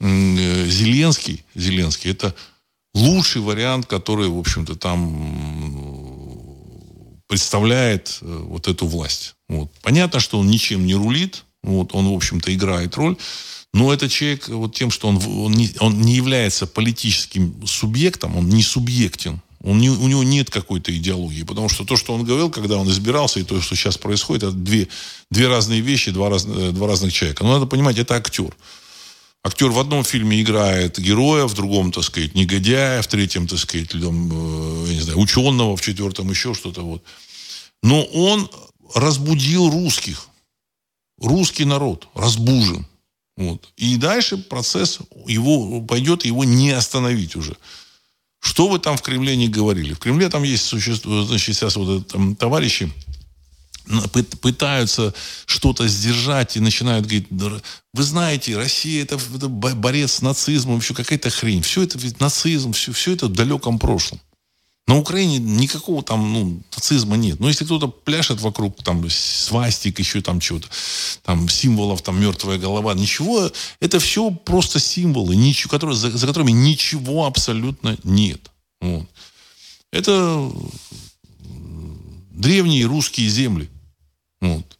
э, Зеленский, Зеленский это лучший вариант, который, в общем-то, там представляет э, вот эту власть. Вот. Понятно, что он ничем не рулит, вот, он, в общем-то, играет роль, но этот человек вот тем, что он, он, не, он не является политическим субъектом, он не субъектен, он не, у него нет какой-то идеологии, потому что то, что он говорил, когда он избирался, и то, что сейчас происходит, это две, две разные вещи, два, раз, э, два разных человека. Но надо понимать, это актер. Актер в одном фильме играет героя, в другом, так сказать, негодяя, в третьем, так сказать, там, э, я не знаю, ученого, в четвертом еще что-то вот. Но он разбудил русских. Русский народ разбужен. Вот. И дальше процесс его пойдет, его не остановить уже. Что вы там в Кремле не говорили? В Кремле там есть существо, значит, сейчас вот там, товарищи, пытаются что-то сдержать и начинают говорить, вы знаете, Россия это, это борец с нацизмом, еще какая-то хрень. Все это ведь нацизм, все, все это в далеком прошлом. На Украине никакого там ну, нацизма нет. Но если кто-то пляшет вокруг там свастик, еще там чего-то, там символов, там мертвая голова, ничего, это все просто символы, ничего, которые, за, за которыми ничего абсолютно нет. Вот. Это древние русские земли. Вот.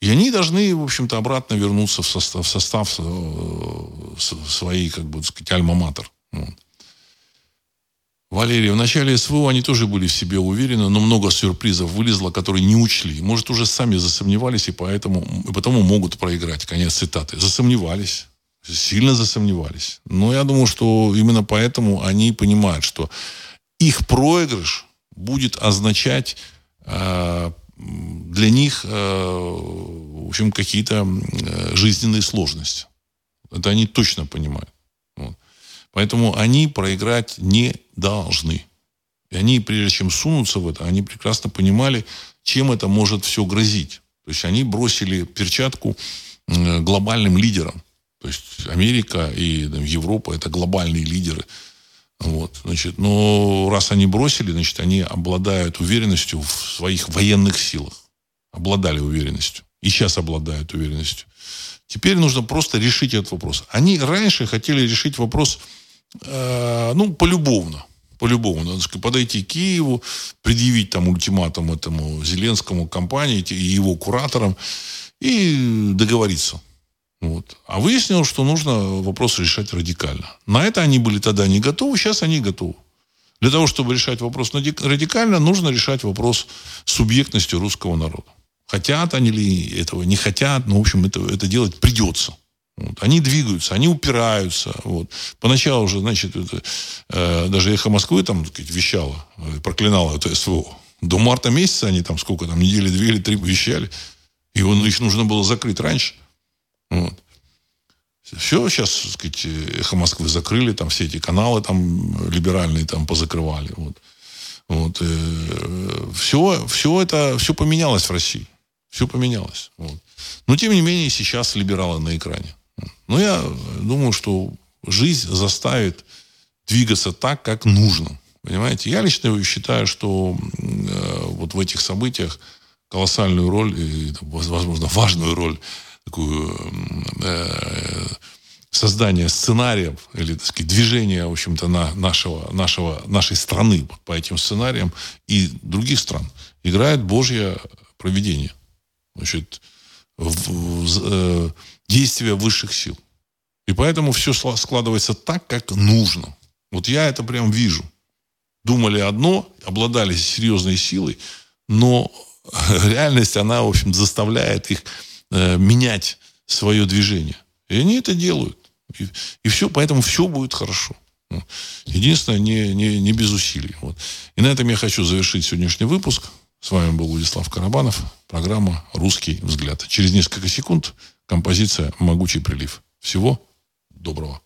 И они должны, в общем-то, обратно вернуться в состав, в состав э, своей, как бы сказать, альма-матер. Вот. Валерий, в начале СВО они тоже были в себе уверены, но много сюрпризов вылезло, которые не учли. Может, уже сами засомневались и поэтому, и потому могут проиграть. Конец цитаты. Засомневались. Сильно засомневались. Но я думаю, что именно поэтому они понимают, что их проигрыш будет означать э, для них, э, в общем, какие-то э, жизненные сложности. Это они точно понимают. Поэтому они проиграть не должны. И они, прежде чем сунуться в это, они прекрасно понимали, чем это может все грозить. То есть они бросили перчатку глобальным лидером. То есть Америка и Европа это глобальные лидеры. Вот, значит, но раз они бросили, значит, они обладают уверенностью в своих военных силах. Обладали уверенностью. И сейчас обладают уверенностью. Теперь нужно просто решить этот вопрос. Они раньше хотели решить вопрос, э, ну, полюбовно. Полюбовно. Надо сказать, подойти к Киеву, предъявить там ультиматум этому Зеленскому компании и его кураторам и договориться. Вот. А выяснилось, что нужно вопрос решать радикально. На это они были тогда не готовы, сейчас они готовы. Для того, чтобы решать вопрос радикально, нужно решать вопрос субъектностью русского народа. Хотят они ли этого, не хотят, но, в общем, это, это делать придется. Вот. Они двигаются, они упираются. Вот. Поначалу уже, значит, это, э, даже «Эхо Москвы» там, сказать, вещало, э, проклинало это СВО. До марта месяца они там сколько там, недели две или три вещали. И он, их нужно было закрыть раньше. Вот. Все, сейчас, так сказать, «Эхо Москвы» закрыли, там все эти каналы там либеральные там позакрывали. Вот. Вот. Э, все, все это, все поменялось в России. Все поменялось. Вот. Но, тем не менее, сейчас либералы на экране. Но я думаю, что жизнь заставит двигаться так, как нужно. Понимаете? Я лично считаю, что э, вот в этих событиях колоссальную роль, и, возможно, важную роль такую э, создание сценариев или, так сказать, движения, в общем-то, на нашего, нашего, нашей страны по этим сценариям и других стран играет Божье проведение. Значит, в, в, э, действия высших сил. И поэтому все складывается так, как нужно. Вот я это прям вижу. Думали одно, обладали серьезной силой, но (laughs) реальность, она, в общем, заставляет их э, менять свое движение. И они это делают. И, и все, поэтому все будет хорошо. Ну, единственное, не, не, не без усилий. Вот. И на этом я хочу завершить сегодняшний выпуск. С вами был Владислав Карабанов. Программа «Русский взгляд». Через несколько секунд композиция «Могучий прилив». Всего доброго.